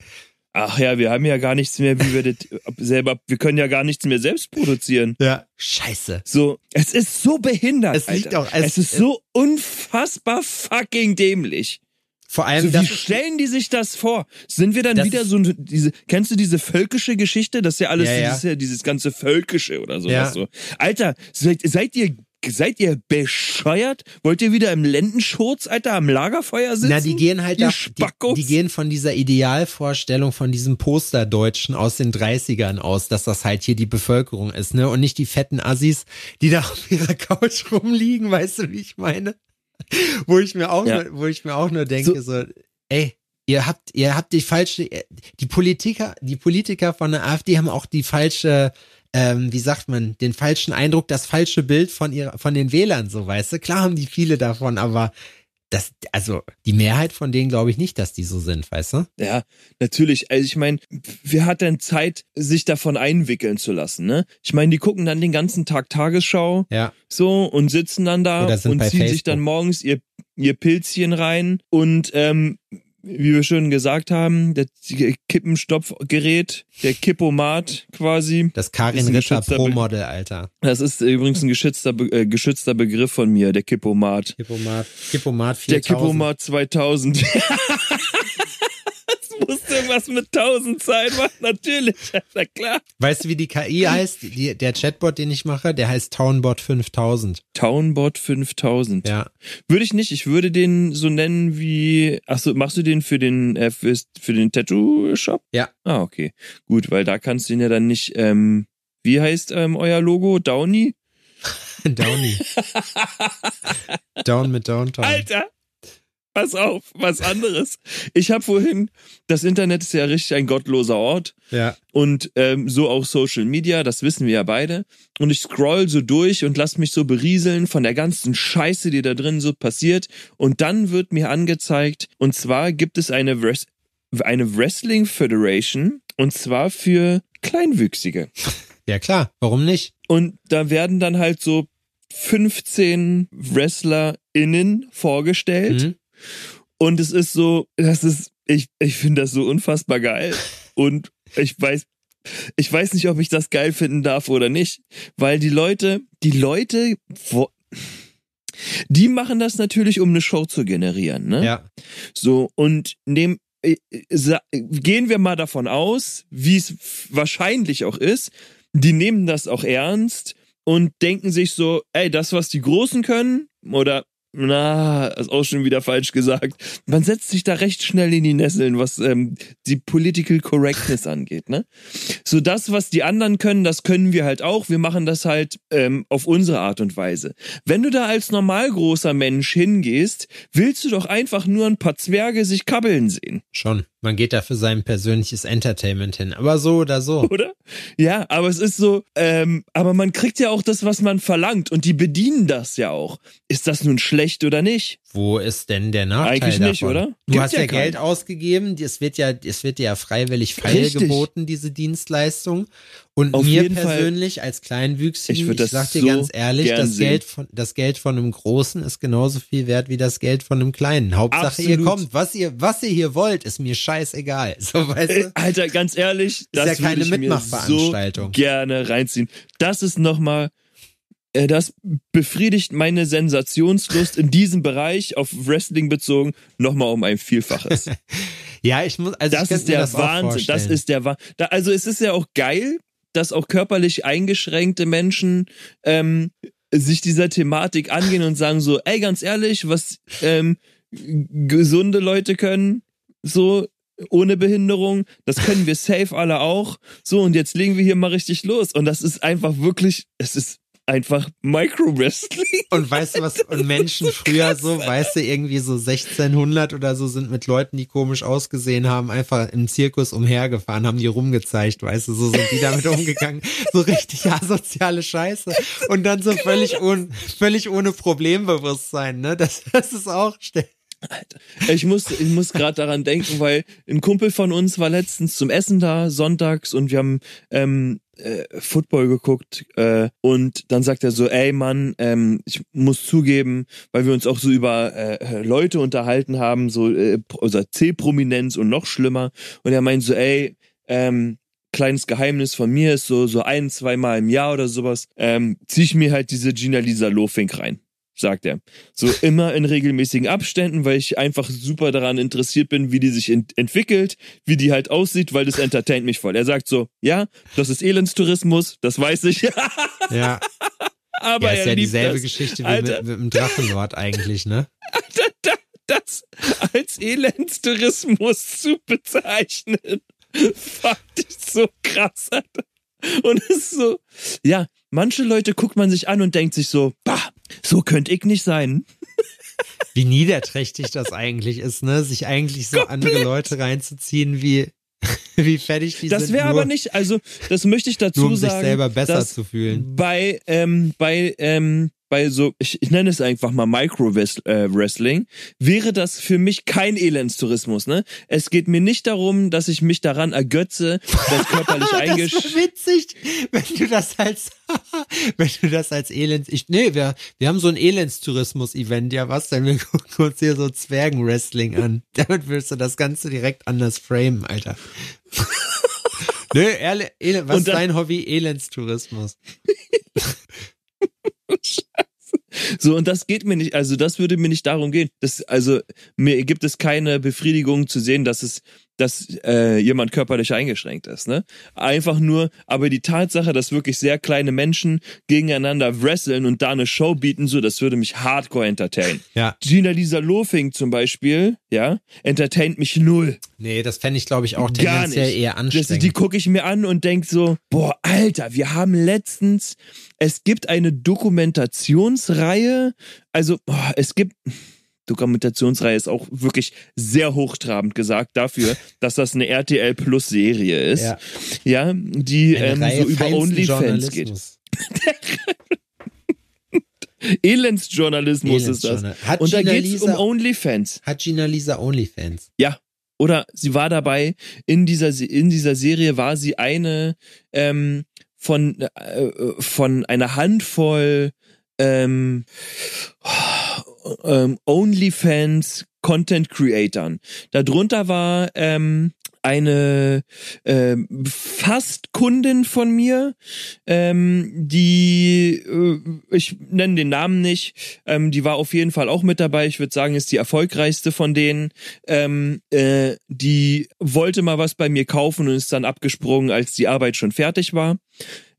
Ach ja, wir haben ja gar nichts mehr, wie wir das selber, wir können ja gar nichts mehr selbst produzieren. ja. Scheiße. So, es ist so behindert. Es liegt Alter. auch- es- es, ist so unfassbar fucking dämlich. Vor allem, So, wie stellen die sich das vor? Sind wir dann wieder so ein- diese, kennst du diese völkische Geschichte? Das ist ja alles Ja, ja. Dieses, dieses ganze Völkische oder sowas Ja. so. Alter, seid, seid ihr, seid ihr bescheuert? Wollt ihr wieder im Lendenschurz, Alter, am Lagerfeuer sitzen? na, die gehen halt da, die, die gehen von dieser Idealvorstellung von diesem Posterdeutschen aus den 30ern aus, dass das halt hier die Bevölkerung ist, ne? Und nicht die fetten Assis, die da auf ihrer Couch rumliegen, weißt du, wie ich meine? Wo ich mir auch Ja. nur, wo ich mir auch nur denke, so, ey, ihr habt, ihr habt die falsche, die Politiker, die Politiker von der AfD haben auch die falsche, ähm, wie sagt man, den falschen Eindruck, das falsche Bild von ihrer, von den Wählern, so weißt du. Klar haben die viele davon, aber das, also die Mehrheit von denen glaube ich nicht, dass die so sind, weißt du? Ja, natürlich. Also ich meine, wer hat denn Zeit, sich davon einwickeln zu lassen, ne? Ich meine, die gucken dann den ganzen Tag Tagesschau Ja. so und sitzen dann da und ziehen sich Facebook. dann morgens ihr, ihr Pilzchen rein und ähm, wie wir schon gesagt haben, das Kippenstopfgerät, der Kippomat quasi. Das Karin Ritter Pro Model, Alter. Das ist übrigens ein geschützter, äh, geschützter Begriff von mir, der Kippomat. Kippomat, Kippomat 4000. Der Kippomat 2000. Es musste irgendwas mit 1000 sein, Mann. Natürlich, na klar. Weißt du, wie die KI heißt? Die, der Chatbot, den ich mache, der heißt Townbot 5000. Townbot 5000. Ja. Würde ich nicht. Ich würde den so nennen wie. Achso, machst du den für den äh, für, für den Tattoo-Shop? Ja. Ah, okay. Gut, weil da kannst du ihn ja dann nicht. Ähm, wie heißt ähm, euer Logo? Downy? Downy. Down mit Downtown. Alter! Pass auf, was anderes. Ich habe vorhin, das Internet ist ja richtig ein gottloser Ort. Ja. und ähm, so auch Social Media, das wissen wir ja beide. Und ich scroll so durch und lass mich so berieseln von der ganzen Scheiße, die da drin so passiert. Und dann wird mir angezeigt, und zwar gibt es eine, Wres eine Wrestling Federation, und zwar für Kleinwüchsige. Ja, klar. Warum nicht? Und da werden dann halt so 15 WrestlerInnen vorgestellt. Mhm. Und es ist so, das ist, ich, ich finde das so unfassbar geil. Und ich weiß, ich weiß nicht, ob ich das geil finden darf oder nicht, weil die Leute, die Leute, wo, die machen das natürlich, um eine Show zu generieren, ne? Ja. So, und nehmen, äh, gehen wir mal davon aus, wie es wahrscheinlich auch ist, die nehmen das auch ernst und denken sich so, ey, das, was die Großen können, oder na, ist auch schon wieder falsch gesagt. Man setzt sich da recht schnell in die Nesseln, was ähm, die Political Correctness angeht, ne? So das, was die anderen können, das können wir halt auch. Wir machen das halt ähm, auf unsere Art und Weise. Wenn du da als normal großer Mensch hingehst, willst du doch einfach nur ein paar Zwerge sich kabbeln sehen, Schon. Man geht da für sein persönliches Entertainment hin. Aber so oder so. oder? Ja, aber es ist so, ähm, aber man kriegt ja auch das, was man verlangt und die bedienen das ja auch. Ist das nun schlecht oder nicht? Wo ist denn der Nachteil Eigentlich nicht, davon? oder? Du Gibt hast ja ja. Geld ausgegeben, es wird ja, es wird dir ja freiwillig feilgeboten, diese Dienstleistung. Und Auf mir jeden Fall. persönlich als Kleinwüchsigen, Ich ich, sag dir so ganz ehrlich, das. Geld von, das Geld von einem Großen ist genauso viel wert wie das Geld von einem Kleinen. Hauptsache ihr Absolut. kommt, was ihr, was ihr hier wollt, ist mir scheißegal. So, weißt Äh, du? Alter, ganz ehrlich, das ja keine Mitmachveranstaltung. so gerne reinziehen. Das ist nochmal, äh, das befriedigt meine Sensationslust in diesem Bereich auf Wrestling bezogen nochmal um ein Vielfaches. Ja, ich muss, also ich Das ist der das Wahnsinn. Das ist der Wahnsinn. Also es ist ja auch geil, dass auch körperlich eingeschränkte Menschen ähm, sich dieser Thematik angehen und sagen so, ey, ganz ehrlich, was ähm, gesunde Leute können, so ohne Behinderung, das können wir safe alle auch. So, und jetzt legen wir hier mal richtig los. Und das ist einfach wirklich, es ist einfach Micro-Wrestling. Und weißt du was, und Menschen früher so, weißt du, irgendwie so 1600 oder so sind mit Leuten, die komisch ausgesehen haben, einfach im Zirkus umhergefahren, haben die rumgezeigt, weißt du, so sind die damit umgegangen. So richtig asoziale Scheiße. Und dann so völlig, ohne völlig ohne Problembewusstsein, ne? Das, das ist auch, stell- Ich muss, ich muss gerade daran denken, weil ein Kumpel von uns war letztens zum Essen da, sonntags, und wir haben ähm, äh, Football geguckt äh, und dann sagt er so, ey Mann, ähm, ich muss zugeben, weil wir uns auch so über äh, Leute unterhalten haben, so äh, also C-Prominenz und noch schlimmer. Und er meint so, ey, ähm, kleines Geheimnis von mir ist so, so ein, zweimal im Jahr oder sowas, ähm, zieh ich mir halt diese Gina Lisa Lofink rein. Sagt er. So immer in regelmäßigen Abständen, weil ich einfach super daran interessiert bin, wie die sich ent entwickelt, wie die halt aussieht, weil das entertaint mich voll. Er sagt so, ja, das ist Elendstourismus, das weiß ich. ja, Aber ja, er ist ja liebt dieselbe das. Geschichte wie Alter. mit, mit dem Drachenlord eigentlich, ne? das als Elendstourismus zu bezeichnen, fand ich so krass. Alter. Und es ist so, ja, manche Leute guckt man sich an und denkt sich so, bah, so könnte ich nicht sein. Wie niederträchtig das eigentlich ist, ne? Sich eigentlich so andere Leute reinzuziehen, wie, wie fertig die Das sind. wäre nur, aber nicht, also das möchte ich dazu nur um sagen. sich selber besser zu fühlen. Bei, ähm, bei, ähm, bei so, ich, ich nenne es einfach mal Micro-Wrestling, wäre das für mich kein Elendstourismus, ne? Es geht mir nicht darum, dass ich mich daran ergötze, dass körperlich das eingesch... wäre witzig, wenn du das als, wenn du das als Elends, ich, nee, wir, wir haben so ein Elendstourismus-Event, ja was denn? Wir gucken uns hier so Zwergen-Wrestling an. Damit willst du das Ganze direkt anders framen, Alter. Nö, Ele, was ist dein Hobby? Elendstourismus. So, und das geht mir nicht, also das würde mir nicht darum gehen. Das, also mir gibt es keine Befriedigung zu sehen, dass es, dass äh, jemand körperlich eingeschränkt ist, ne? Einfach nur, aber die Tatsache, dass wirklich sehr kleine Menschen gegeneinander wresteln und da eine Show bieten, so, das würde mich hardcore entertainen. Ja. Gina Lisa Lofing zum Beispiel, ja, entertaint mich null. Nee, das fände ich, glaube ich, auch Gar tendenziell nicht. eher Das, anstrengend. die gucke ich mir an und denk so, boah, Alter, wir haben letztens, es gibt eine Dokumentationsreihe, also boah, es gibt, Dokumentationsreihe ist auch wirklich sehr hochtrabend gesagt dafür, dass das eine RTL Plus Serie ist. Ja. Ja, die ähm, so über OnlyFans geht. Journalismus. Elendsjournalismus ist das. Hat Und da Gina geht's um OnlyFans. Hat Gina Lisa Onlyfans? Ja. Oder sie war dabei, in dieser, Se- in dieser Serie war sie eine ähm, von, äh, von einer Handvoll ähm, ähm, OnlyFans Content Creatern. Darunter war ähm, eine ähm, fast Kundin von mir, ähm, die, äh, ich nenne den Namen nicht, ähm, die war auf jeden Fall auch mit dabei. Ich würde sagen, ist die erfolgreichste von denen. Ähm, äh, die wollte mal was bei mir kaufen und ist dann abgesprungen, als die Arbeit schon fertig war.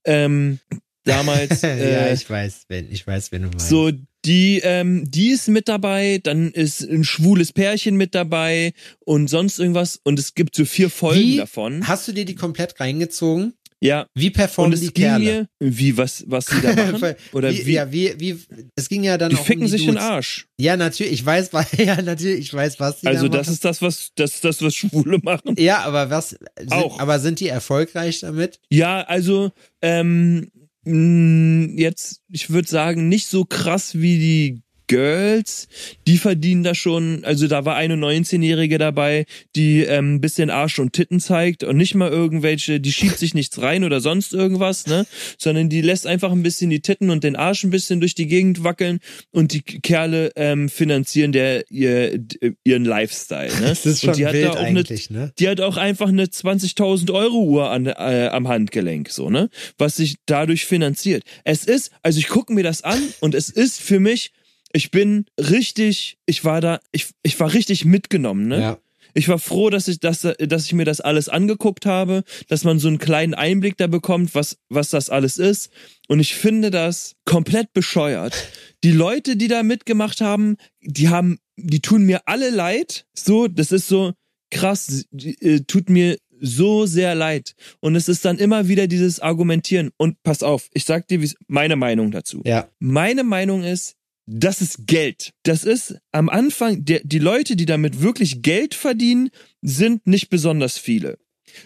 Ähm, damals. ja, äh, ich weiß, wenn, ich weiß, wenn du meinst. so Die, ähm, die ist mit dabei, dann ist ein schwules Pärchen mit dabei und sonst irgendwas. Und es gibt so vier Folgen Wie? davon. Hast du dir die komplett reingezogen? Ja. Wie Und performen es die Kerle? mir, wie, was, was sie da machen? Oder wie, wie, Ja, wie, wie, es ging ja dann die auch ficken um die sich in den Dudes. Arsch. Ja, natürlich, ich weiß, ja, natürlich, ich weiß, was die Also da das ist das, was, das ist das, was Schwule machen. Ja, aber was, sind, Auch. aber sind die erfolgreich damit? Ja, also ähm, mh, jetzt, ich würde sagen, nicht so krass wie die Girls, die verdienen da schon, also da war eine 19-Jährige dabei, die ähm, ein bisschen Arsch und Titten zeigt und nicht mal irgendwelche, die schiebt sich nichts rein oder sonst irgendwas, ne, sondern die lässt einfach ein bisschen die Titten und den Arsch ein bisschen durch die Gegend wackeln und die Kerle ähm, finanzieren der ihr, ihren Lifestyle, ne. Das ist schon und die hat wild da auch eine eigentlich, ne? die hat auch einfach eine 20.000 Euro Uhr an, äh, am Handgelenk, so, ne? Was sich dadurch finanziert. Es ist, also ich gucke mir das an und es ist für mich, ich bin richtig, ich war da, ich, ich war richtig mitgenommen, ne? Ja. Ich war froh, dass ich, dass, dass ich mir das alles angeguckt habe, dass man so einen kleinen Einblick da bekommt, was, was das alles ist. Und ich finde das komplett bescheuert. Die Leute, die da mitgemacht haben, die haben, die tun mir alle leid. So, das ist so krass, die, äh, tut mir so sehr leid. Und es ist dann immer wieder dieses Argumentieren. Und pass auf, ich sag dir, wie meine Meinung dazu. Ja. Meine Meinung ist, das ist Geld. Das ist am Anfang, der, die Leute, die damit wirklich Geld verdienen, sind nicht besonders viele.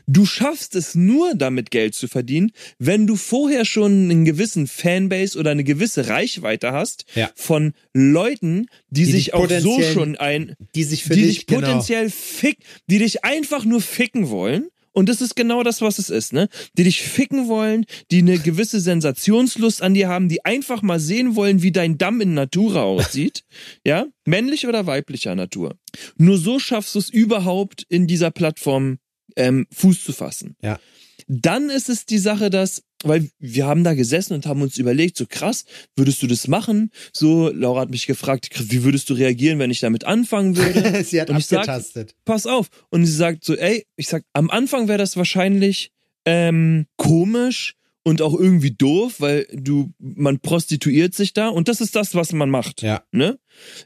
Du schaffst es nur, damit Geld zu verdienen, wenn du vorher schon einen gewissen Fanbase oder eine gewisse Reichweite hast Ja. von Leuten, die, Die sich auch so schon ein, Die sich für die dich, dich genau. potenziell fick, die dich einfach nur ficken wollen. Und das ist genau das, was es ist, ne? Die dich ficken wollen, die eine gewisse Sensationslust an dir haben, die einfach mal sehen wollen, wie dein Damm in Natura aussieht. ja? Männlich oder weiblicher Natur. Nur so schaffst du es überhaupt in dieser Plattform ähm, Fuß zu fassen. Ja. Dann ist es die Sache, dass, weil wir haben da gesessen und haben uns überlegt, so krass, würdest du das machen? So, Laura hat mich gefragt, wie würdest du reagieren, wenn ich damit anfangen würde? Sie hat Und ich sag- abgetastet. pass auf. Und sie sagt so, ey, ich sag, am Anfang wäre das wahrscheinlich ähm, komisch und auch irgendwie doof, weil du, man prostituiert sich da und das ist das, was man macht. Ja. Ne?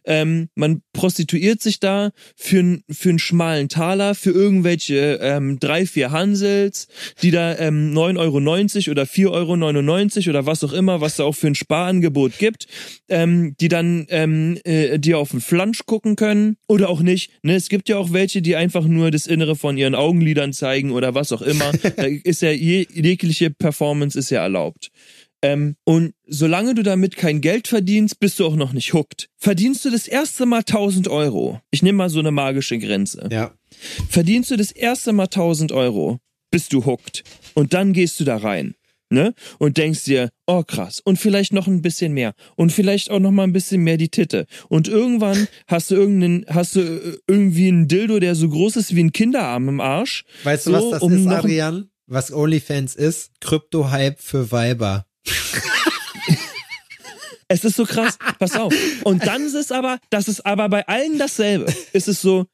Ähm, man prostituiert sich da für, für einen schmalen Taler, für irgendwelche ähm, drei, vier Hansels, die da ähm, 9,90 Euro oder 4,99 Euro oder was auch immer, was da auch für ein Sparangebot gibt, ähm, die dann ähm, äh, dir auf den Flansch gucken können oder auch nicht. Ne? Es gibt ja auch welche, die einfach nur das Innere von ihren Augenlidern zeigen oder was auch immer. da ist ja je, jegliche Performance ist ja erlaubt. Ähm, und solange du damit kein Geld verdienst, bist du auch noch nicht hooked. Verdienst du das erste Mal 1000 Euro, ich nehme mal so eine magische Grenze, Ja. verdienst du das erste Mal 1000 Euro, bist du hooked. Und dann gehst du da rein. Ne? Und denkst dir, oh krass, und vielleicht noch ein bisschen mehr. Und vielleicht auch noch mal ein bisschen mehr die Titte. Und irgendwann hast du irgendeinen, hast du äh, irgendwie einen Dildo, der so groß ist wie ein Kinderarm im Arsch. Weißt du, So, was das um ist, Adrian? Was OnlyFans ist? Krypto-Hype für Weiber. Es ist so krass, pass auf. Und dann ist es aber, das ist aber bei allen dasselbe. Es ist so,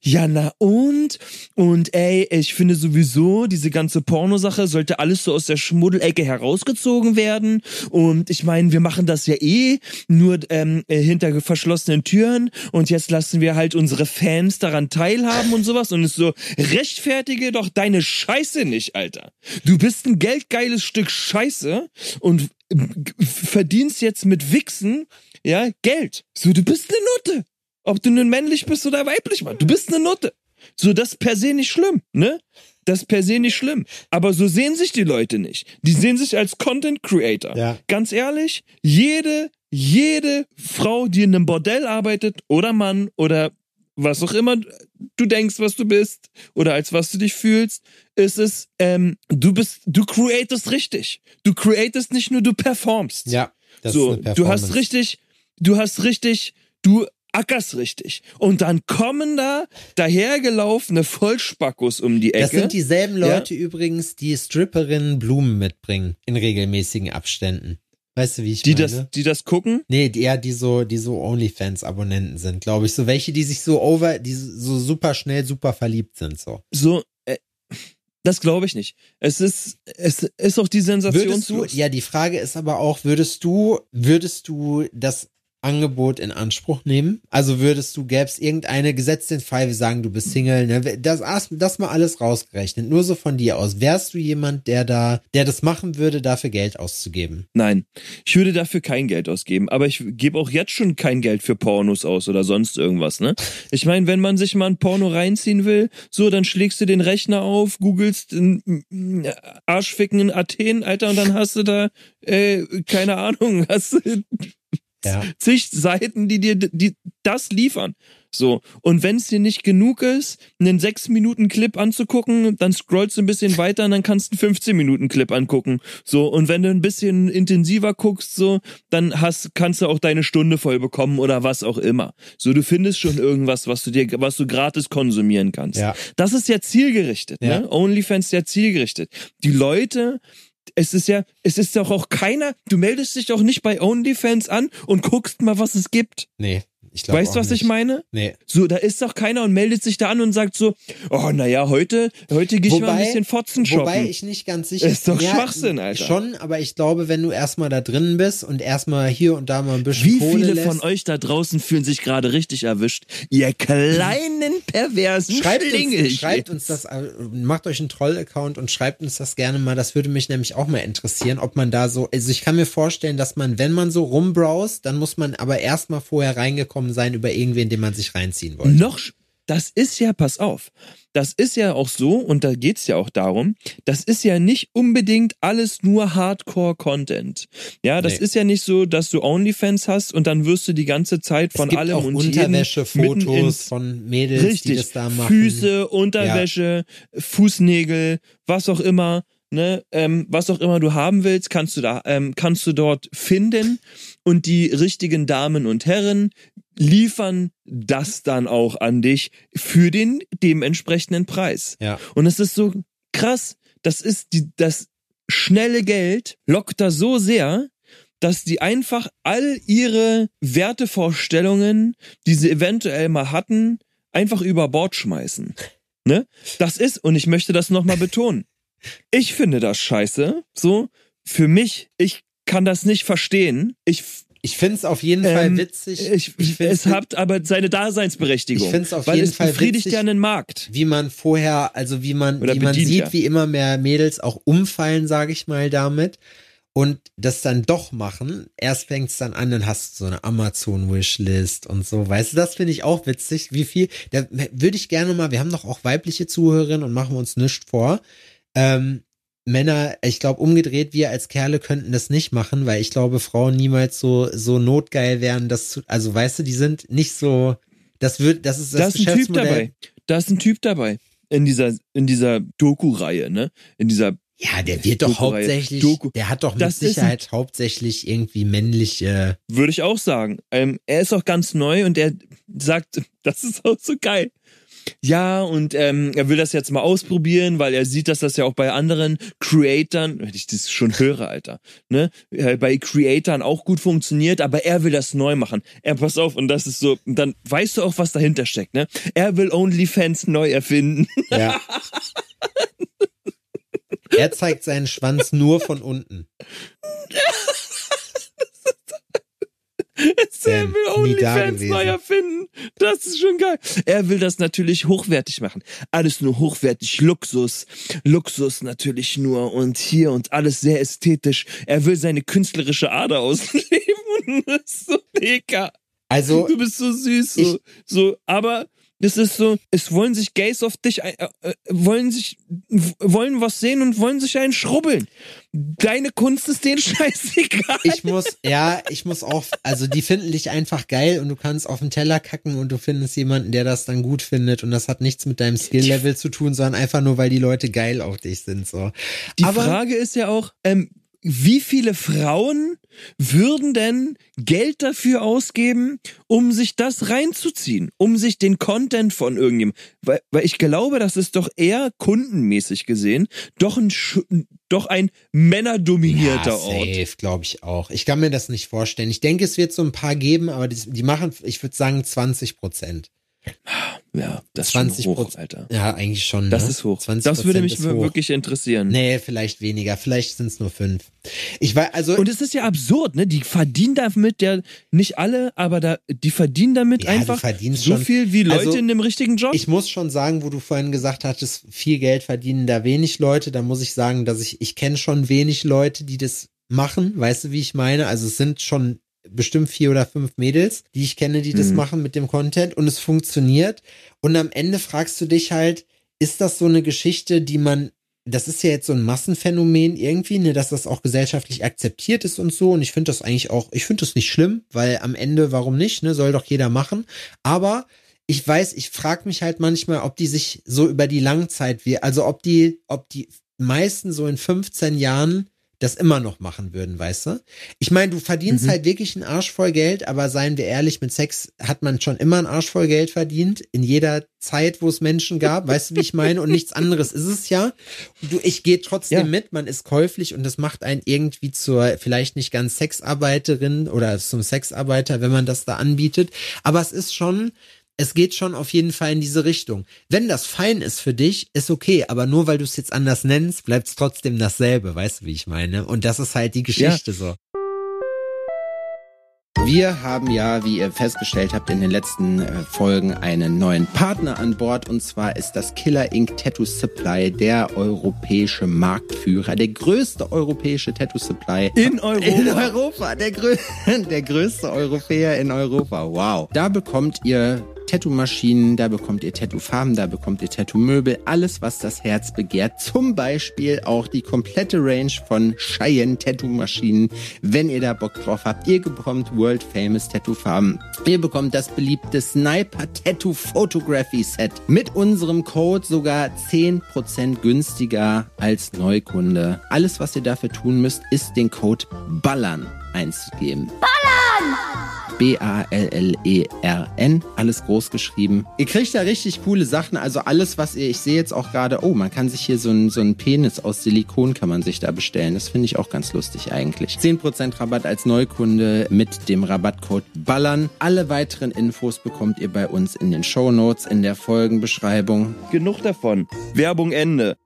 ja, na und? Und ey, ich finde sowieso, diese ganze Pornosache sollte alles so aus der Schmuddelecke herausgezogen werden. Und ich meine, wir machen das ja eh nur ähm, äh, hinter verschlossenen Türen. Und jetzt lassen wir halt unsere Fans daran teilhaben und sowas. Und es so, rechtfertige doch deine Scheiße nicht, Alter. Du bist ein geldgeiles Stück Scheiße und g- verdienst jetzt mit Wichsen, ja, Geld. So, du bist eine Nutte. Ob du nun männlich bist oder weiblich, Mann. Du bist eine Nutte. So, das ist per se nicht schlimm, ne? Das ist per se nicht schlimm. Aber so sehen sich die Leute nicht. Die sehen sich als Content Creator. Ja. Ganz ehrlich, jede, jede Frau, die in einem Bordell arbeitet oder Mann oder was auch immer du denkst, was du bist oder als was du dich fühlst, ist es, ähm, du bist, du createst richtig. Du createst nicht nur, du performst Ja. Das so, ist eine du hast richtig, du hast richtig, du ackerst richtig. Und dann kommen da dahergelaufene Vollspackos um die Ecke. Das sind dieselben Ja. Leute übrigens, die Stripperinnen Blumen mitbringen in regelmäßigen Abständen. Weißt du, wie ich die meine? das, die das gucken. Nee, die, eher die so, die so OnlyFans-Abonnenten sind, glaube ich. So welche, die sich so over, die so super schnell, super verliebt sind, so. So, äh, das glaube ich nicht. Es ist, es ist auch die Würdest du, ja, die Frage ist aber auch, würdest du, würdest du das Angebot in Anspruch nehmen? Also würdest du, gäb's irgendeine, gesetzt den Fall, wir sagen, du bist Single, ne? Das, das mal alles rausgerechnet, nur so von dir aus. Wärst du jemand, der da, der das machen würde, dafür Geld auszugeben? Nein, ich würde dafür kein Geld ausgeben, aber ich gebe auch jetzt schon kein Geld für Pornos aus oder sonst irgendwas, ne? Ich meine, wenn man sich mal ein Porno reinziehen will, so, dann schlägst du den Rechner auf, googelst Arschficken in Athen, Alter, und dann hast du da, äh, keine Ahnung, hast du Ja. zig Seiten, die dir die das liefern. So. Und wenn es dir nicht genug ist, einen 6-Minuten-Clip anzugucken, dann scrollst du ein bisschen weiter und dann kannst du einen 15-Minuten-Clip angucken. So. Und wenn du ein bisschen intensiver guckst, so, dann hast, kannst du auch deine Stunde voll bekommen oder was auch immer. So, du findest schon irgendwas, was du dir, was du gratis konsumieren kannst. Ja. Das ist ja zielgerichtet, Ja. ne? OnlyFans ist ja zielgerichtet. Die Leute, es ist ja, es ist doch auch keiner, du meldest dich doch nicht bei OnlyFans an und guckst mal, was es gibt. Nee, ich glaube Weißt du, was nicht. ich meine? Nee. So, da ist doch keiner und meldet sich da an und sagt so, oh, naja, heute, heute gehe ich mal ein bisschen Fotzen shoppen. Wobei ich nicht ganz sicher Ist doch ja, Schwachsinn, Alter. Schon, aber ich glaube, wenn du erstmal da drin bist und erstmal hier und da mal ein bisschen Wie Kohle viele lässt, von euch da draußen fühlen sich gerade richtig erwischt? Ihr kleinen perversen Schreibt uns, schreibt uns das, äh, macht euch einen Troll-Account und schreibt uns das gerne mal. Das würde mich nämlich auch mal interessieren, ob man da so, also ich kann mir vorstellen, dass man, wenn man so rumbrowst, dann muss man aber erstmal vorher reingekommen sein über irgendwen, den man sich reinziehen wollte. Noch, das ist ja, pass auf, das ist ja auch so, und da geht's ja auch darum, das ist ja nicht unbedingt alles nur Hardcore-Content. Ja, das Nee. ist ja nicht so, dass du Onlyfans hast und dann wirst du die ganze Zeit von es gibt allem auch und Unterwäsche-Fotos von Mädels, die Richtig. das da machen. Füße, Unterwäsche, Fußnägel, was auch immer, ne, ähm, was auch immer du haben willst, kannst du da, ähm, kannst du dort finden und die richtigen Damen und Herren liefern das dann auch an dich für den dementsprechenden Preis. Ja. Und es ist so krass, das ist die, das schnelle Geld lockt da so sehr, dass die einfach all ihre Wertevorstellungen, die sie eventuell mal hatten, einfach über Bord schmeißen. Ne? Das ist, und ich möchte das nochmal betonen. Ich finde das scheiße. So, für mich, ich kann das nicht verstehen. Ich, Ich finde es auf jeden Fall ähm, witzig. ich, find's es hat aber seine Daseinsberechtigung. Ich find's auf weil jeden es Fall befriedigt witzig. ja einen Markt. wie man vorher, also wie man, Oder wie man sieht, ja. wie immer mehr Mädels auch umfallen, sage ich mal damit. Und das dann doch machen. Erst fängt's dann an, dann hast du so eine Amazon-Wishlist und so. Weißt du, das finde ich auch witzig. Wie viel, da würde ich gerne mal, wir haben doch auch weibliche Zuhörerinnen und machen uns nichts vor. Ähm, Männer, ich glaube, umgedreht, wir als Kerle könnten das nicht machen, weil ich glaube, Frauen niemals so, so notgeil wären, das zu, also weißt du, die sind nicht so, das wird, das ist das Da ist ein Typ dabei. Da ist ein Typ dabei. In dieser, in dieser Doku-Reihe, ne? In dieser Ja, der wird doch hauptsächlich, Doku. der hat doch mit Das ist ein- Sicherheit hauptsächlich irgendwie männliche. Würde ich auch sagen. Ähm, er ist auch ganz neu und er sagt, das ist auch so geil. Ja, und ähm, er will das jetzt mal ausprobieren, weil er sieht, dass das ja auch bei anderen Creatoren, wenn ich das schon höre, Alter, ne, äh, bei Creatoren auch gut funktioniert, aber er will das neu machen. Er pass auf, und das ist so, dann weißt du auch, was dahinter steckt, ne? Er will OnlyFans neu erfinden. Ja. er zeigt seinen Schwanz nur von unten. er Sam, will nie da OnlyFans neu erfinden. Das ist schon geil. Er will das natürlich hochwertig machen. Alles nur hochwertig, Luxus. Luxus natürlich nur und hier und alles sehr ästhetisch. Er will seine künstlerische Ader ausleben und das ist so lecker. Also, Du bist so süß, so, so, aber das ist so, es wollen sich Gays auf dich, ein- äh, äh, wollen sich, wollen was sehen und wollen sich einen schrubbeln. Deine Kunst ist denen scheißegal. ich muss, ja, ich muss auch, also die finden dich einfach geil und du kannst auf den Teller kacken und du findest jemanden, der das dann gut findet und das hat nichts mit deinem Skill-Level zu tun, sondern einfach nur, weil die Leute geil auf dich sind, so. Die Aber- Frage ist ja auch, ähm, wie viele Frauen würden denn Geld dafür ausgeben, um sich das reinzuziehen, um sich den Content von irgendjemandem, weil, weil ich glaube, das ist doch eher kundenmäßig gesehen, doch ein, doch ein männerdominierter ja, Ort. safe, glaube ich auch. Ich kann mir das nicht vorstellen. Ich denke, es wird so ein paar geben, aber die, die machen, ich würde sagen, 20 Prozent. Ja, das 20 ist schon hoch. Alter. Ja, eigentlich schon. Das ne? ist hoch. 20 Das würde mich wirklich interessieren. Nee, vielleicht weniger. Vielleicht sind es nur fünf. Ich weiß, also. Und es ist ja absurd, ne? Die verdienen damit ja nicht alle, aber da die verdienen damit Ja, einfach so schon- viel wie Leute Also, in dem richtigen Job. Ich muss schon sagen, wo du vorhin gesagt hattest, viel Geld verdienen da wenig Leute, da muss ich sagen, dass ich, ich kenne schon wenig Leute, die das machen. Weißt du, wie ich meine? Also es sind schon bestimmt vier oder fünf Mädels, die ich kenne, die das Mhm. machen mit dem Content und es funktioniert. Und am Ende fragst du dich halt, ist das so eine Geschichte, die man das ist ja jetzt so ein Massenphänomen irgendwie, ne, dass das auch gesellschaftlich akzeptiert ist und so. Und ich finde das eigentlich auch, ich finde das nicht schlimm, weil am Ende, warum nicht, ne, soll doch jeder machen. Aber ich weiß, ich frage mich halt manchmal, ob die sich so über die Langzeit, wie, also ob die, ob die meisten so in 15 Jahren das immer noch machen würden, weißt du? Ich meine, du verdienst Mhm. halt wirklich einen Arsch voll Geld, aber seien wir ehrlich, mit Sex hat man schon immer einen Arsch voll Geld verdient, in jeder Zeit, wo es Menschen gab, weißt du, wie ich meine? Und nichts anderes ist es ja. Du, ich gehe trotzdem Ja. mit, man ist käuflich und das macht einen irgendwie zur vielleicht nicht ganz Sexarbeiterin oder zum Sexarbeiter, wenn man das da anbietet. Aber es ist schon, es geht schon auf jeden Fall in diese Richtung. Wenn das fein ist für dich, ist okay, aber nur weil du es jetzt anders nennst, bleibt es trotzdem dasselbe, weißt du, wie ich meine? Und das ist halt die Geschichte so. Wir haben ja, wie ihr festgestellt habt, in den letzten äh, Folgen einen neuen Partner an Bord und zwar ist das Killer Ink Tattoo Supply der europäische Marktführer, der größte europäische Tattoo Supply in Europa. in Europa, der, grö der größte Europäer in Europa. Wow. Da bekommt ihr Tattoo-Maschinen, da bekommt ihr Tattoo-Farben, da bekommt ihr Tattoo-Möbel, alles, was das Herz begehrt. Zum Beispiel auch die komplette Range von Cheyenne Tattoo-Maschinen, wenn ihr da Bock drauf habt. Ihr bekommt World Famous Tattoo-Farben. Ihr bekommt das beliebte Sniper Tattoo Photography Set. Mit unserem Code sogar 10% günstiger als Neukunde. Alles, was ihr dafür tun müsst, ist den Code BALLERN einzugeben. B-A-L-L-E-R-N, alles groß geschrieben. Ihr kriegt da richtig coole Sachen, also alles, was ihr, ich sehe jetzt auch gerade, oh, man kann sich hier so ein, so ein Penis aus Silikon kann man sich da bestellen. Das finde ich auch ganz lustig eigentlich. 10% Rabatt als Neukunde mit dem Rabattcode BALLERN. Alle weiteren Infos bekommt ihr bei uns in den Show Notes in der Folgenbeschreibung. Genug davon. Werbung Ende.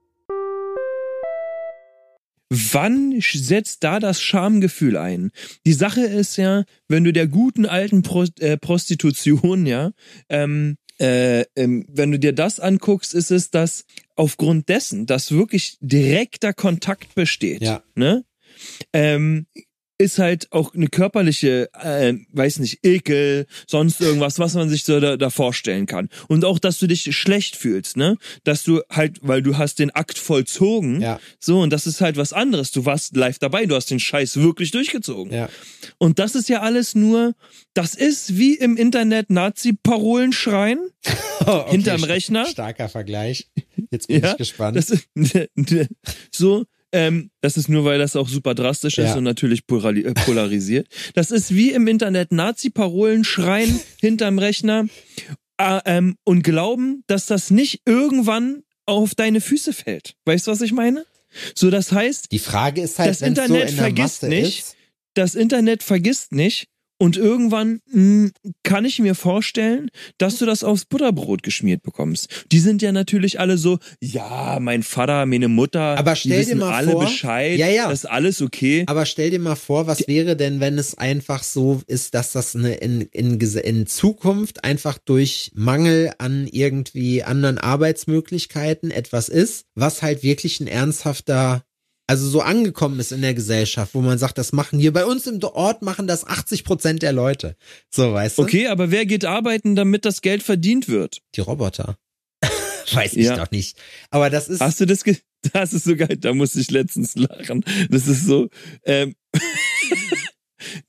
Wann setzt da das Schamgefühl ein? Die Sache ist ja, wenn du der guten alten Pro äh, Prostitution, ja, ähm, äh, ähm, wenn du dir das anguckst, ist es, dass aufgrund dessen, dass wirklich direkter Kontakt besteht, Ja. ne? Ähm, ist halt auch eine körperliche, äh, weiß nicht, Ekel, sonst irgendwas, was man sich so da, da vorstellen kann. Und auch, dass du dich schlecht fühlst, ne? Dass du halt, weil du hast den Akt vollzogen, Ja. so, und das ist halt was anderes. Du warst live dabei, du hast den Scheiß wirklich durchgezogen. Ja. Und das ist ja alles nur, das ist wie im Internet Nazi-Parolen schreien. Okay, Hinterm Rechner? Starker Vergleich. Jetzt bin Ja, ich gespannt. Das ist, so, ähm, das ist nur, weil das auch super drastisch ist Ja. und natürlich äh, polarisiert. Das ist wie im Internet Nazi-Parolen schreien hinterm Rechner äh, ähm, und glauben, dass das nicht irgendwann auf deine Füße fällt. Weißt du, was ich meine? So, das heißt, Die Frage ist halt, Das es so Internet in vergisst Masse nicht, ist. das Internet vergisst nicht und irgendwann mh, kann ich mir vorstellen, dass du das aufs Butterbrot geschmiert bekommst. Die sind ja natürlich alle so, ja, mein Vater, meine Mutter, Aber die stell dir wissen mal alle vor- Bescheid, Ja, ja. das ist alles okay. Aber stell dir mal vor, was wäre denn, wenn es einfach so ist, dass das eine in, in, in Zukunft einfach durch Mangel an irgendwie anderen Arbeitsmöglichkeiten etwas ist, was halt wirklich ein ernsthafter, also so angekommen ist in der Gesellschaft, wo man sagt, das machen hier bei uns im Ort machen das 80 Prozent der Leute. So, weißt du? Okay, aber wer geht arbeiten, damit das Geld verdient wird? Die Roboter. Weiß ich Ja. doch nicht. Aber das ist, Hast du das Das ist so geil, da musste ich letztens lachen. Das ist so, ähm,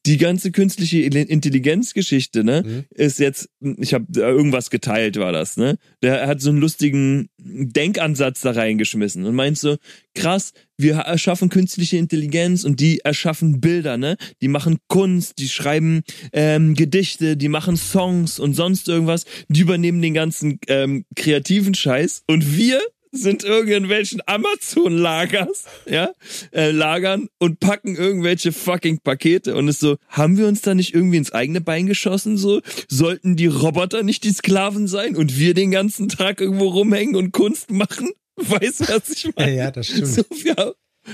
die ganze künstliche Intelligenzgeschichte, ne, Mhm. ist jetzt, ich habe irgendwas geteilt, war das, ne? Der hat so einen lustigen Denkansatz da reingeschmissen und meint so, krass, wir erschaffen künstliche Intelligenz und die erschaffen Bilder, ne? Die machen Kunst, die schreiben ähm, Gedichte, die machen Songs und sonst irgendwas, die übernehmen den ganzen ähm, kreativen Scheiß und wir sind irgendwelchen Amazon-Lagers, ja, äh, Lagern und packen irgendwelche fucking Pakete und ist so, haben wir uns da nicht irgendwie ins eigene Bein geschossen, so? Sollten die Roboter nicht die Sklaven sein und wir den ganzen Tag irgendwo rumhängen und Kunst machen? Weißt du, was ich meine? Ja, ja, das stimmt. So, ja,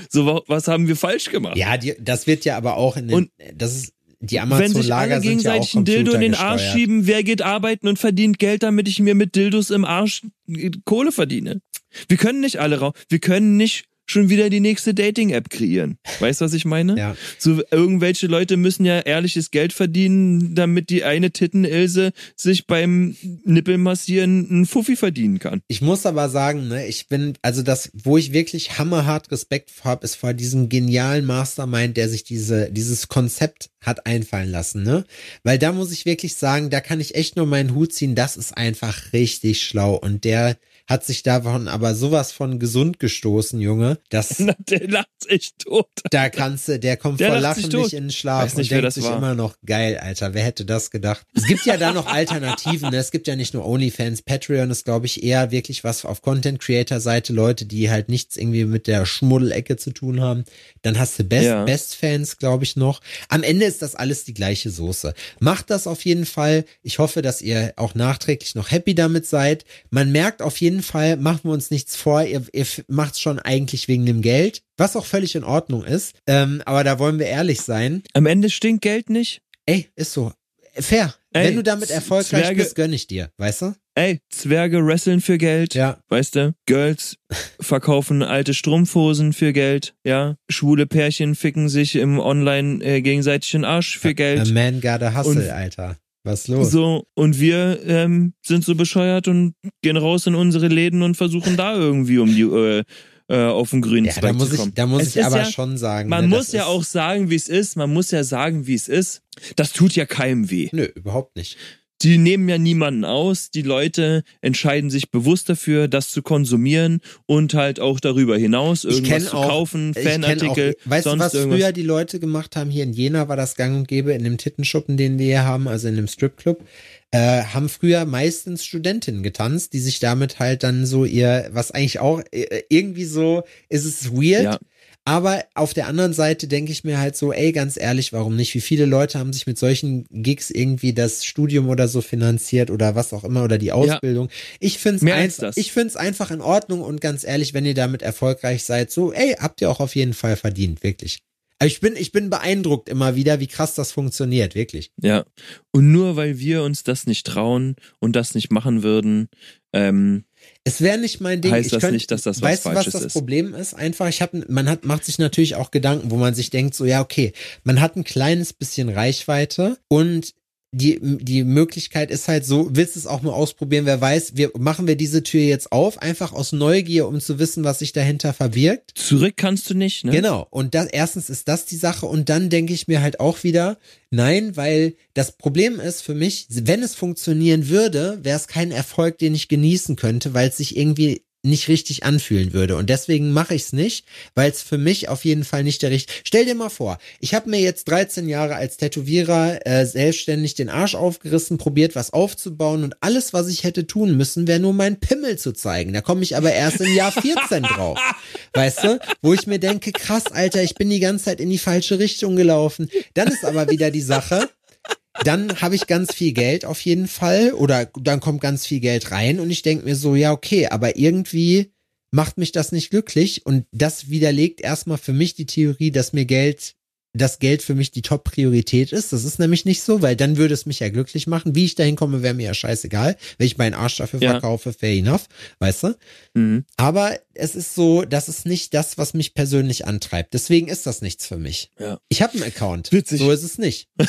so, wa- was haben wir falsch gemacht? Ja, die, das wird ja aber auch in den, Und das ist, die Wenn sich alle sind ja gegenseitig einen Dildo in den Arsch schieben, wer geht arbeiten und verdient Geld, damit ich mir mit Dildos im Arsch äh, Kohle verdiene? Wir können nicht alle raus. Wir können nicht schon wieder die nächste Dating-App kreieren. Weißt du, was ich meine? Ja. So, irgendwelche Leute müssen ja ehrliches Geld verdienen, damit die eine Titten-Ilse sich beim Nippelmassieren einen Fuffi verdienen kann. Ich muss aber sagen, ne, ich bin, also das, wo ich wirklich hammerhart Respekt vor habe, ist vor diesem genialen Mastermind, der sich diese, dieses Konzept hat einfallen lassen, ne? Weil da muss ich wirklich sagen, da kann ich echt nur meinen Hut ziehen, das ist einfach richtig schlau und der hat sich davon aber sowas von gesund gestoßen, Junge. Das, Na, der lacht sich tot. da kannst du, der kommt Der vor Lachen nicht in den Schlaf Weiß nicht, und denkt das sich war. immer noch, geil, Alter, wer hätte das gedacht? Es gibt ja da noch Alternativen, ne? es gibt ja nicht nur OnlyFans, Patreon ist, glaube ich, eher wirklich was auf Content-Creator-Seite, Leute, die halt nichts irgendwie mit der Schmuddelecke zu tun haben. Dann hast du Best, Ja. Best-Fans, glaube ich, noch. Am Ende ist das alles die gleiche Soße. Macht das auf jeden Fall. Ich hoffe, dass ihr auch nachträglich noch happy damit seid. Man merkt auf jeden Fall, machen wir uns nichts vor, ihr, ihr macht's schon eigentlich wegen dem Geld, was auch völlig in Ordnung ist. Ähm, aber da wollen wir ehrlich sein. Am Ende stinkt Geld nicht. Ey, ist so. Fair. Ey, Wenn du damit erfolgreich Zwerge- bist, gönn ich dir, weißt du? Ey, Zwerge wresteln für Geld. Ja. Weißt du? Girls verkaufen alte Strumpfhosen für Geld. Ja. Schwule Pärchen ficken sich im Online äh, gegenseitig den Arsch für A Geld. man got a hustle, Und- Alter. Was los? So, und wir ähm, sind so bescheuert und gehen raus in unsere Läden und versuchen da irgendwie um die äh, äh, auf den grünen ja, Zweig da muss zu ich, kommen. da muss Es ich aber ja, schon sagen. Man ne, muss ja auch sagen, wie es ist. Man muss ja sagen, wie es ist. Das tut ja keinem weh. Nö, überhaupt nicht. Die nehmen ja niemanden aus. Die Leute entscheiden sich bewusst dafür, das zu konsumieren und halt auch darüber hinaus irgendwas zu auch- kaufen, Fanartikel, auch, weißt du, was irgendwas. früher die Leute gemacht haben? Hier in Jena war das gang und gäbe, in dem Tittenschuppen, den wir hier haben, also in dem Stripclub, äh, haben früher meistens Studentinnen getanzt, die sich damit halt dann so ihr, was eigentlich auch äh, irgendwie so, ist es weird. Ja. Aber auf der anderen Seite denke ich mir halt so, ey, ganz ehrlich, warum nicht? Wie viele Leute haben sich mit solchen Gigs irgendwie das Studium oder so finanziert oder was auch immer oder die Ausbildung? Ich finde es das. ich find's einfach in Ordnung und ganz ehrlich, wenn ihr damit erfolgreich seid, so, ey, habt ihr auch auf jeden Fall verdient, wirklich. Aber ich bin, ich bin beeindruckt immer wieder, wie krass das funktioniert, wirklich. Ja. Und nur weil wir uns das nicht trauen und das nicht machen würden, ähm, Es wäre nicht mein Ding. Heißt ich das könnt, nicht, dass das was weißt du, was Falsches das ist? Problem ist? Einfach, ich habe, man hat, macht sich natürlich auch Gedanken, wo man sich denkt, so ja, okay, man hat ein kleines bisschen Reichweite und die, die Möglichkeit ist halt so, willst du es auch mal ausprobieren, wer weiß, wir machen wir diese Tür jetzt auf, einfach aus Neugier, um zu wissen, was sich dahinter verbirgt. zurück kannst du nicht, ne? Genau. Und das, erstens ist das die Sache. Und dann denke ich mir halt auch wieder, nein, weil das Problem ist für mich, wenn es funktionieren würde, wäre es kein Erfolg, den ich genießen könnte, weil es sich irgendwie nicht richtig anfühlen würde. Und deswegen mache ich es nicht, weil es für mich auf jeden Fall nicht der richtige. Stell dir mal vor, ich habe mir jetzt 13 Jahre als Tätowierer äh, selbstständig den Arsch aufgerissen, probiert was aufzubauen und alles, was ich hätte tun müssen, wäre nur mein Pimmel zu zeigen. Da komme ich aber erst im Jahr 14 drauf. Weißt du? Wo ich mir denke, krass, Alter, ich bin die ganze Zeit in die falsche Richtung gelaufen. Dann ist aber wieder die Sache, dann habe ich ganz viel Geld auf jeden Fall oder dann kommt ganz viel Geld rein und ich denke mir so, ja, okay, aber irgendwie macht mich das nicht glücklich und das widerlegt erstmal für mich die Theorie, dass mir Geld das Geld für mich die Top-Priorität ist. Das ist nämlich nicht so, weil dann würde es mich ja glücklich machen. Wie ich dahin komme, wäre mir ja scheißegal. Wenn ich meinen Arsch dafür Ja. verkaufe, fair enough, weißt du? Mhm. Aber es ist so, das ist nicht das, was mich persönlich antreibt. Deswegen ist das nichts für mich. Ja. Ich habe einen Account. Witzig. So ist es nicht.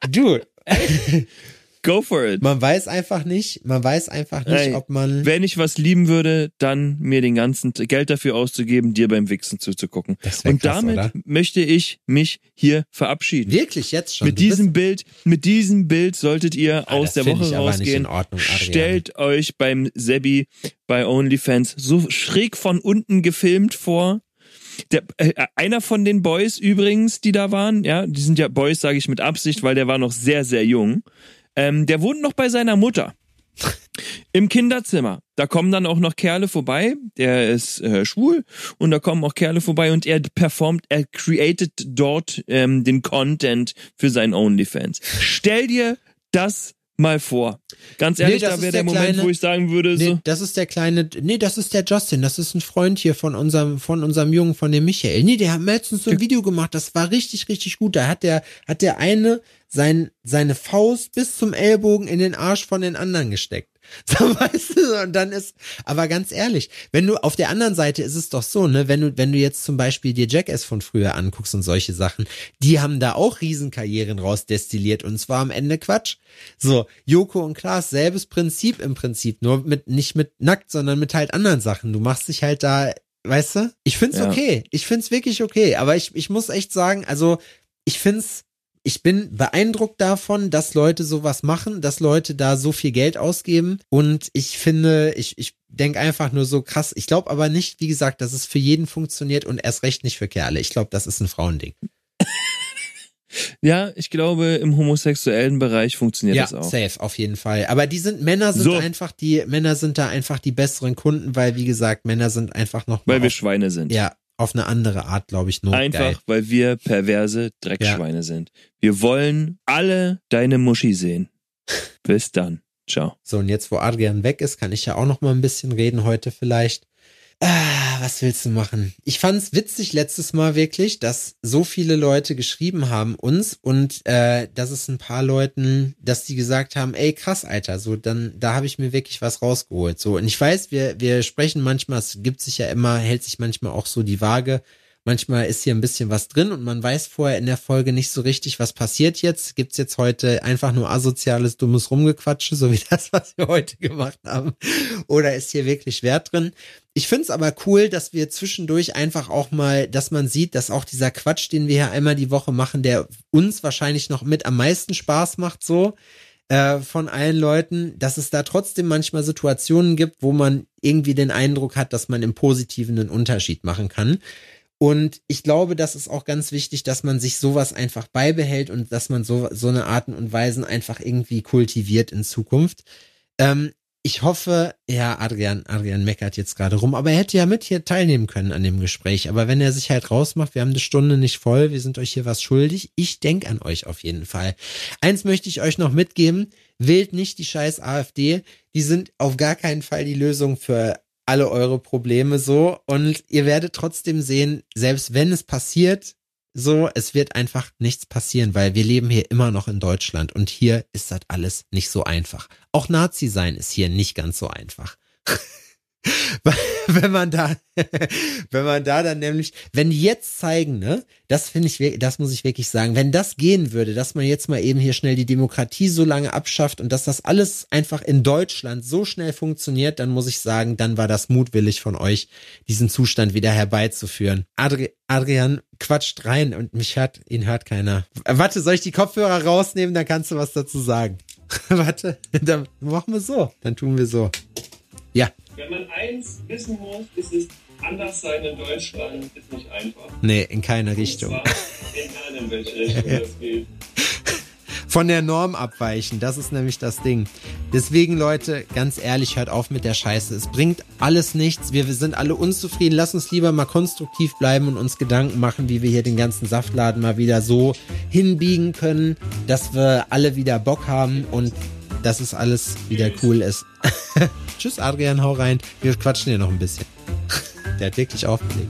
du, Go for it. man weiß einfach nicht, man weiß einfach nicht, Ey, ob man. Wenn ich was lieben würde, dann mir den ganzen Geld dafür auszugeben, dir beim Wichsen zuzugucken. Das Und krass, damit oder? möchte ich mich hier verabschieden. Wirklich jetzt schon. Mit Du diesem Bild, mit diesem Bild solltet ihr Ah, aus der Woche rausgehen. Ordnung. Stellt euch beim Sebi bei OnlyFans so schräg von unten gefilmt vor. Der, äh, einer von den Boys übrigens, die da waren, ja, die sind ja Boys, sage ich mit Absicht, weil der war noch sehr, sehr jung. Ähm, der wohnt noch bei seiner Mutter. Im Kinderzimmer, da kommen dann auch noch Kerle vorbei, der ist äh, schwul und da kommen auch Kerle vorbei und er performt, er created dort ähm, den Content für sein OnlyFans. Stell dir das mal vor. Ganz ehrlich, das da wäre der der, Moment, kleine- wo ich sagen würde, Nee, so, das ist der kleine, nee, das ist der Justin, das ist ein Freund hier von unserem, von unserem Jungen, von dem Michael. Nee, der hat letztens so ein Video gemacht, das war richtig, richtig gut. Da hat der, hat der eine sein, seine Faust bis zum Ellbogen in den Arsch von den anderen gesteckt. So, weißt du, und dann ist, aber ganz ehrlich, wenn du auf der anderen Seite ist es doch so, ne, wenn du, wenn du jetzt zum Beispiel dir Jackass von früher anguckst und solche Sachen, die haben da auch Riesenkarrieren rausdestilliert und zwar am Ende Quatsch. So, Joko und Klaas, selbes Prinzip im Prinzip, nur mit, nicht mit nackt, sondern mit halt anderen Sachen. Du machst dich halt da, weißt du? Ich find's Ja. okay. Ich find's wirklich okay. Aber ich, ich muss echt sagen, also, ich find's, ich bin beeindruckt davon, dass Leute sowas machen, dass Leute da so viel Geld ausgeben. Und ich finde, ich, ich denke einfach nur so krass. Ich glaube aber nicht, wie gesagt, dass es für jeden funktioniert und erst recht nicht für Kerle. Ich glaube, das ist ein Frauending. ja, ich glaube, im homosexuellen Bereich funktioniert ja, das auch. safe, auf jeden Fall. Aber die sind, Männer sind So. einfach die, Männer sind da einfach die besseren Kunden, weil, wie gesagt, Männer sind einfach noch Weil wir Schweine sind. ja, auf eine andere Art, glaube ich, notgeil. Einfach, weil wir perverse Dreckschweine sind. Wir wollen alle deine Muschi sehen. Bis dann. Ciao. So, und jetzt, wo Adrian weg ist, kann ich ja auch noch mal ein bisschen reden heute vielleicht. Ah, was willst du machen? Ich fand's witzig letztes Mal wirklich, dass so viele Leute geschrieben haben uns und äh, dass es ein paar Leuten, dass die gesagt haben, ey krass, Alter, so dann da habe ich mir wirklich was rausgeholt. So und ich weiß, wir wir sprechen manchmal, es gibt sich ja immer, hält sich manchmal auch so die Waage. Manchmal ist hier ein bisschen was drin und man weiß vorher in der Folge nicht so richtig, was passiert jetzt. Gibt's jetzt heute einfach nur asoziales, dummes Rumgequatsche, so wie das, was wir heute gemacht haben? Oder ist hier wirklich Wert drin? Ich find's aber cool, dass wir zwischendurch einfach auch mal, dass man sieht, dass auch dieser Quatsch, den wir hier einmal die Woche machen, der uns wahrscheinlich noch mit am meisten Spaß macht, so äh, von allen Leuten, dass es da trotzdem manchmal Situationen gibt, wo man irgendwie den Eindruck hat, dass man im Positiven einen Unterschied machen kann. Und ich glaube, das ist auch ganz wichtig, dass man sich sowas einfach beibehält und dass man so, so eine Arten und Weisen einfach irgendwie kultiviert in Zukunft. Ähm, ich hoffe, ja, Adrian, Adrian meckert jetzt gerade rum, aber er hätte ja mit hier teilnehmen können an dem Gespräch. Aber wenn er sich halt rausmacht, wir haben die Stunde nicht voll, wir sind euch hier was schuldig. Ich denk an euch auf jeden Fall. Eins möchte ich euch noch mitgeben, wählt nicht die scheiß AfD. Die sind auf gar keinen Fall die Lösung für alle eure Probleme so. Und ihr werdet trotzdem sehen, selbst wenn es passiert, so, es wird einfach nichts passieren, weil wir leben hier immer noch in Deutschland und hier ist das alles nicht so einfach. Auch Nazi sein ist hier nicht ganz so einfach. Wenn man da, wenn man da dann nämlich, wenn die jetzt zeigen, ne, das finde ich, das muss ich wirklich sagen, wenn das gehen würde, dass man jetzt mal eben hier schnell die Demokratie so lange abschafft und dass das alles einfach in Deutschland so schnell funktioniert, dann muss ich sagen, dann war das mutwillig von euch, diesen Zustand wieder herbeizuführen. Adri Adrian quatscht rein und mich hört, ihn hört keiner. Warte, soll ich die Kopfhörer rausnehmen, dann kannst du was dazu sagen. Warte, dann machen wir so, dann tun wir so. Ja, Wenn man eins wissen muss, ist es, anders sein in Deutschland ist nicht einfach. nee, in keine Richtung. in welche Richtung das geht. von der Norm abweichen. Das ist nämlich das Ding. Deswegen, Leute, ganz ehrlich, hört auf mit der Scheiße. Es bringt alles nichts. Wir, wir sind alle unzufrieden. Lass uns lieber mal konstruktiv bleiben und uns Gedanken machen, wie wir hier den ganzen Saftladen mal wieder so hinbiegen können, dass wir alle wieder Bock haben und dass es alles wieder cool ist. Tschüss, Adrian, hau rein. Wir quatschen hier noch ein bisschen. Der hat wirklich aufgelegt.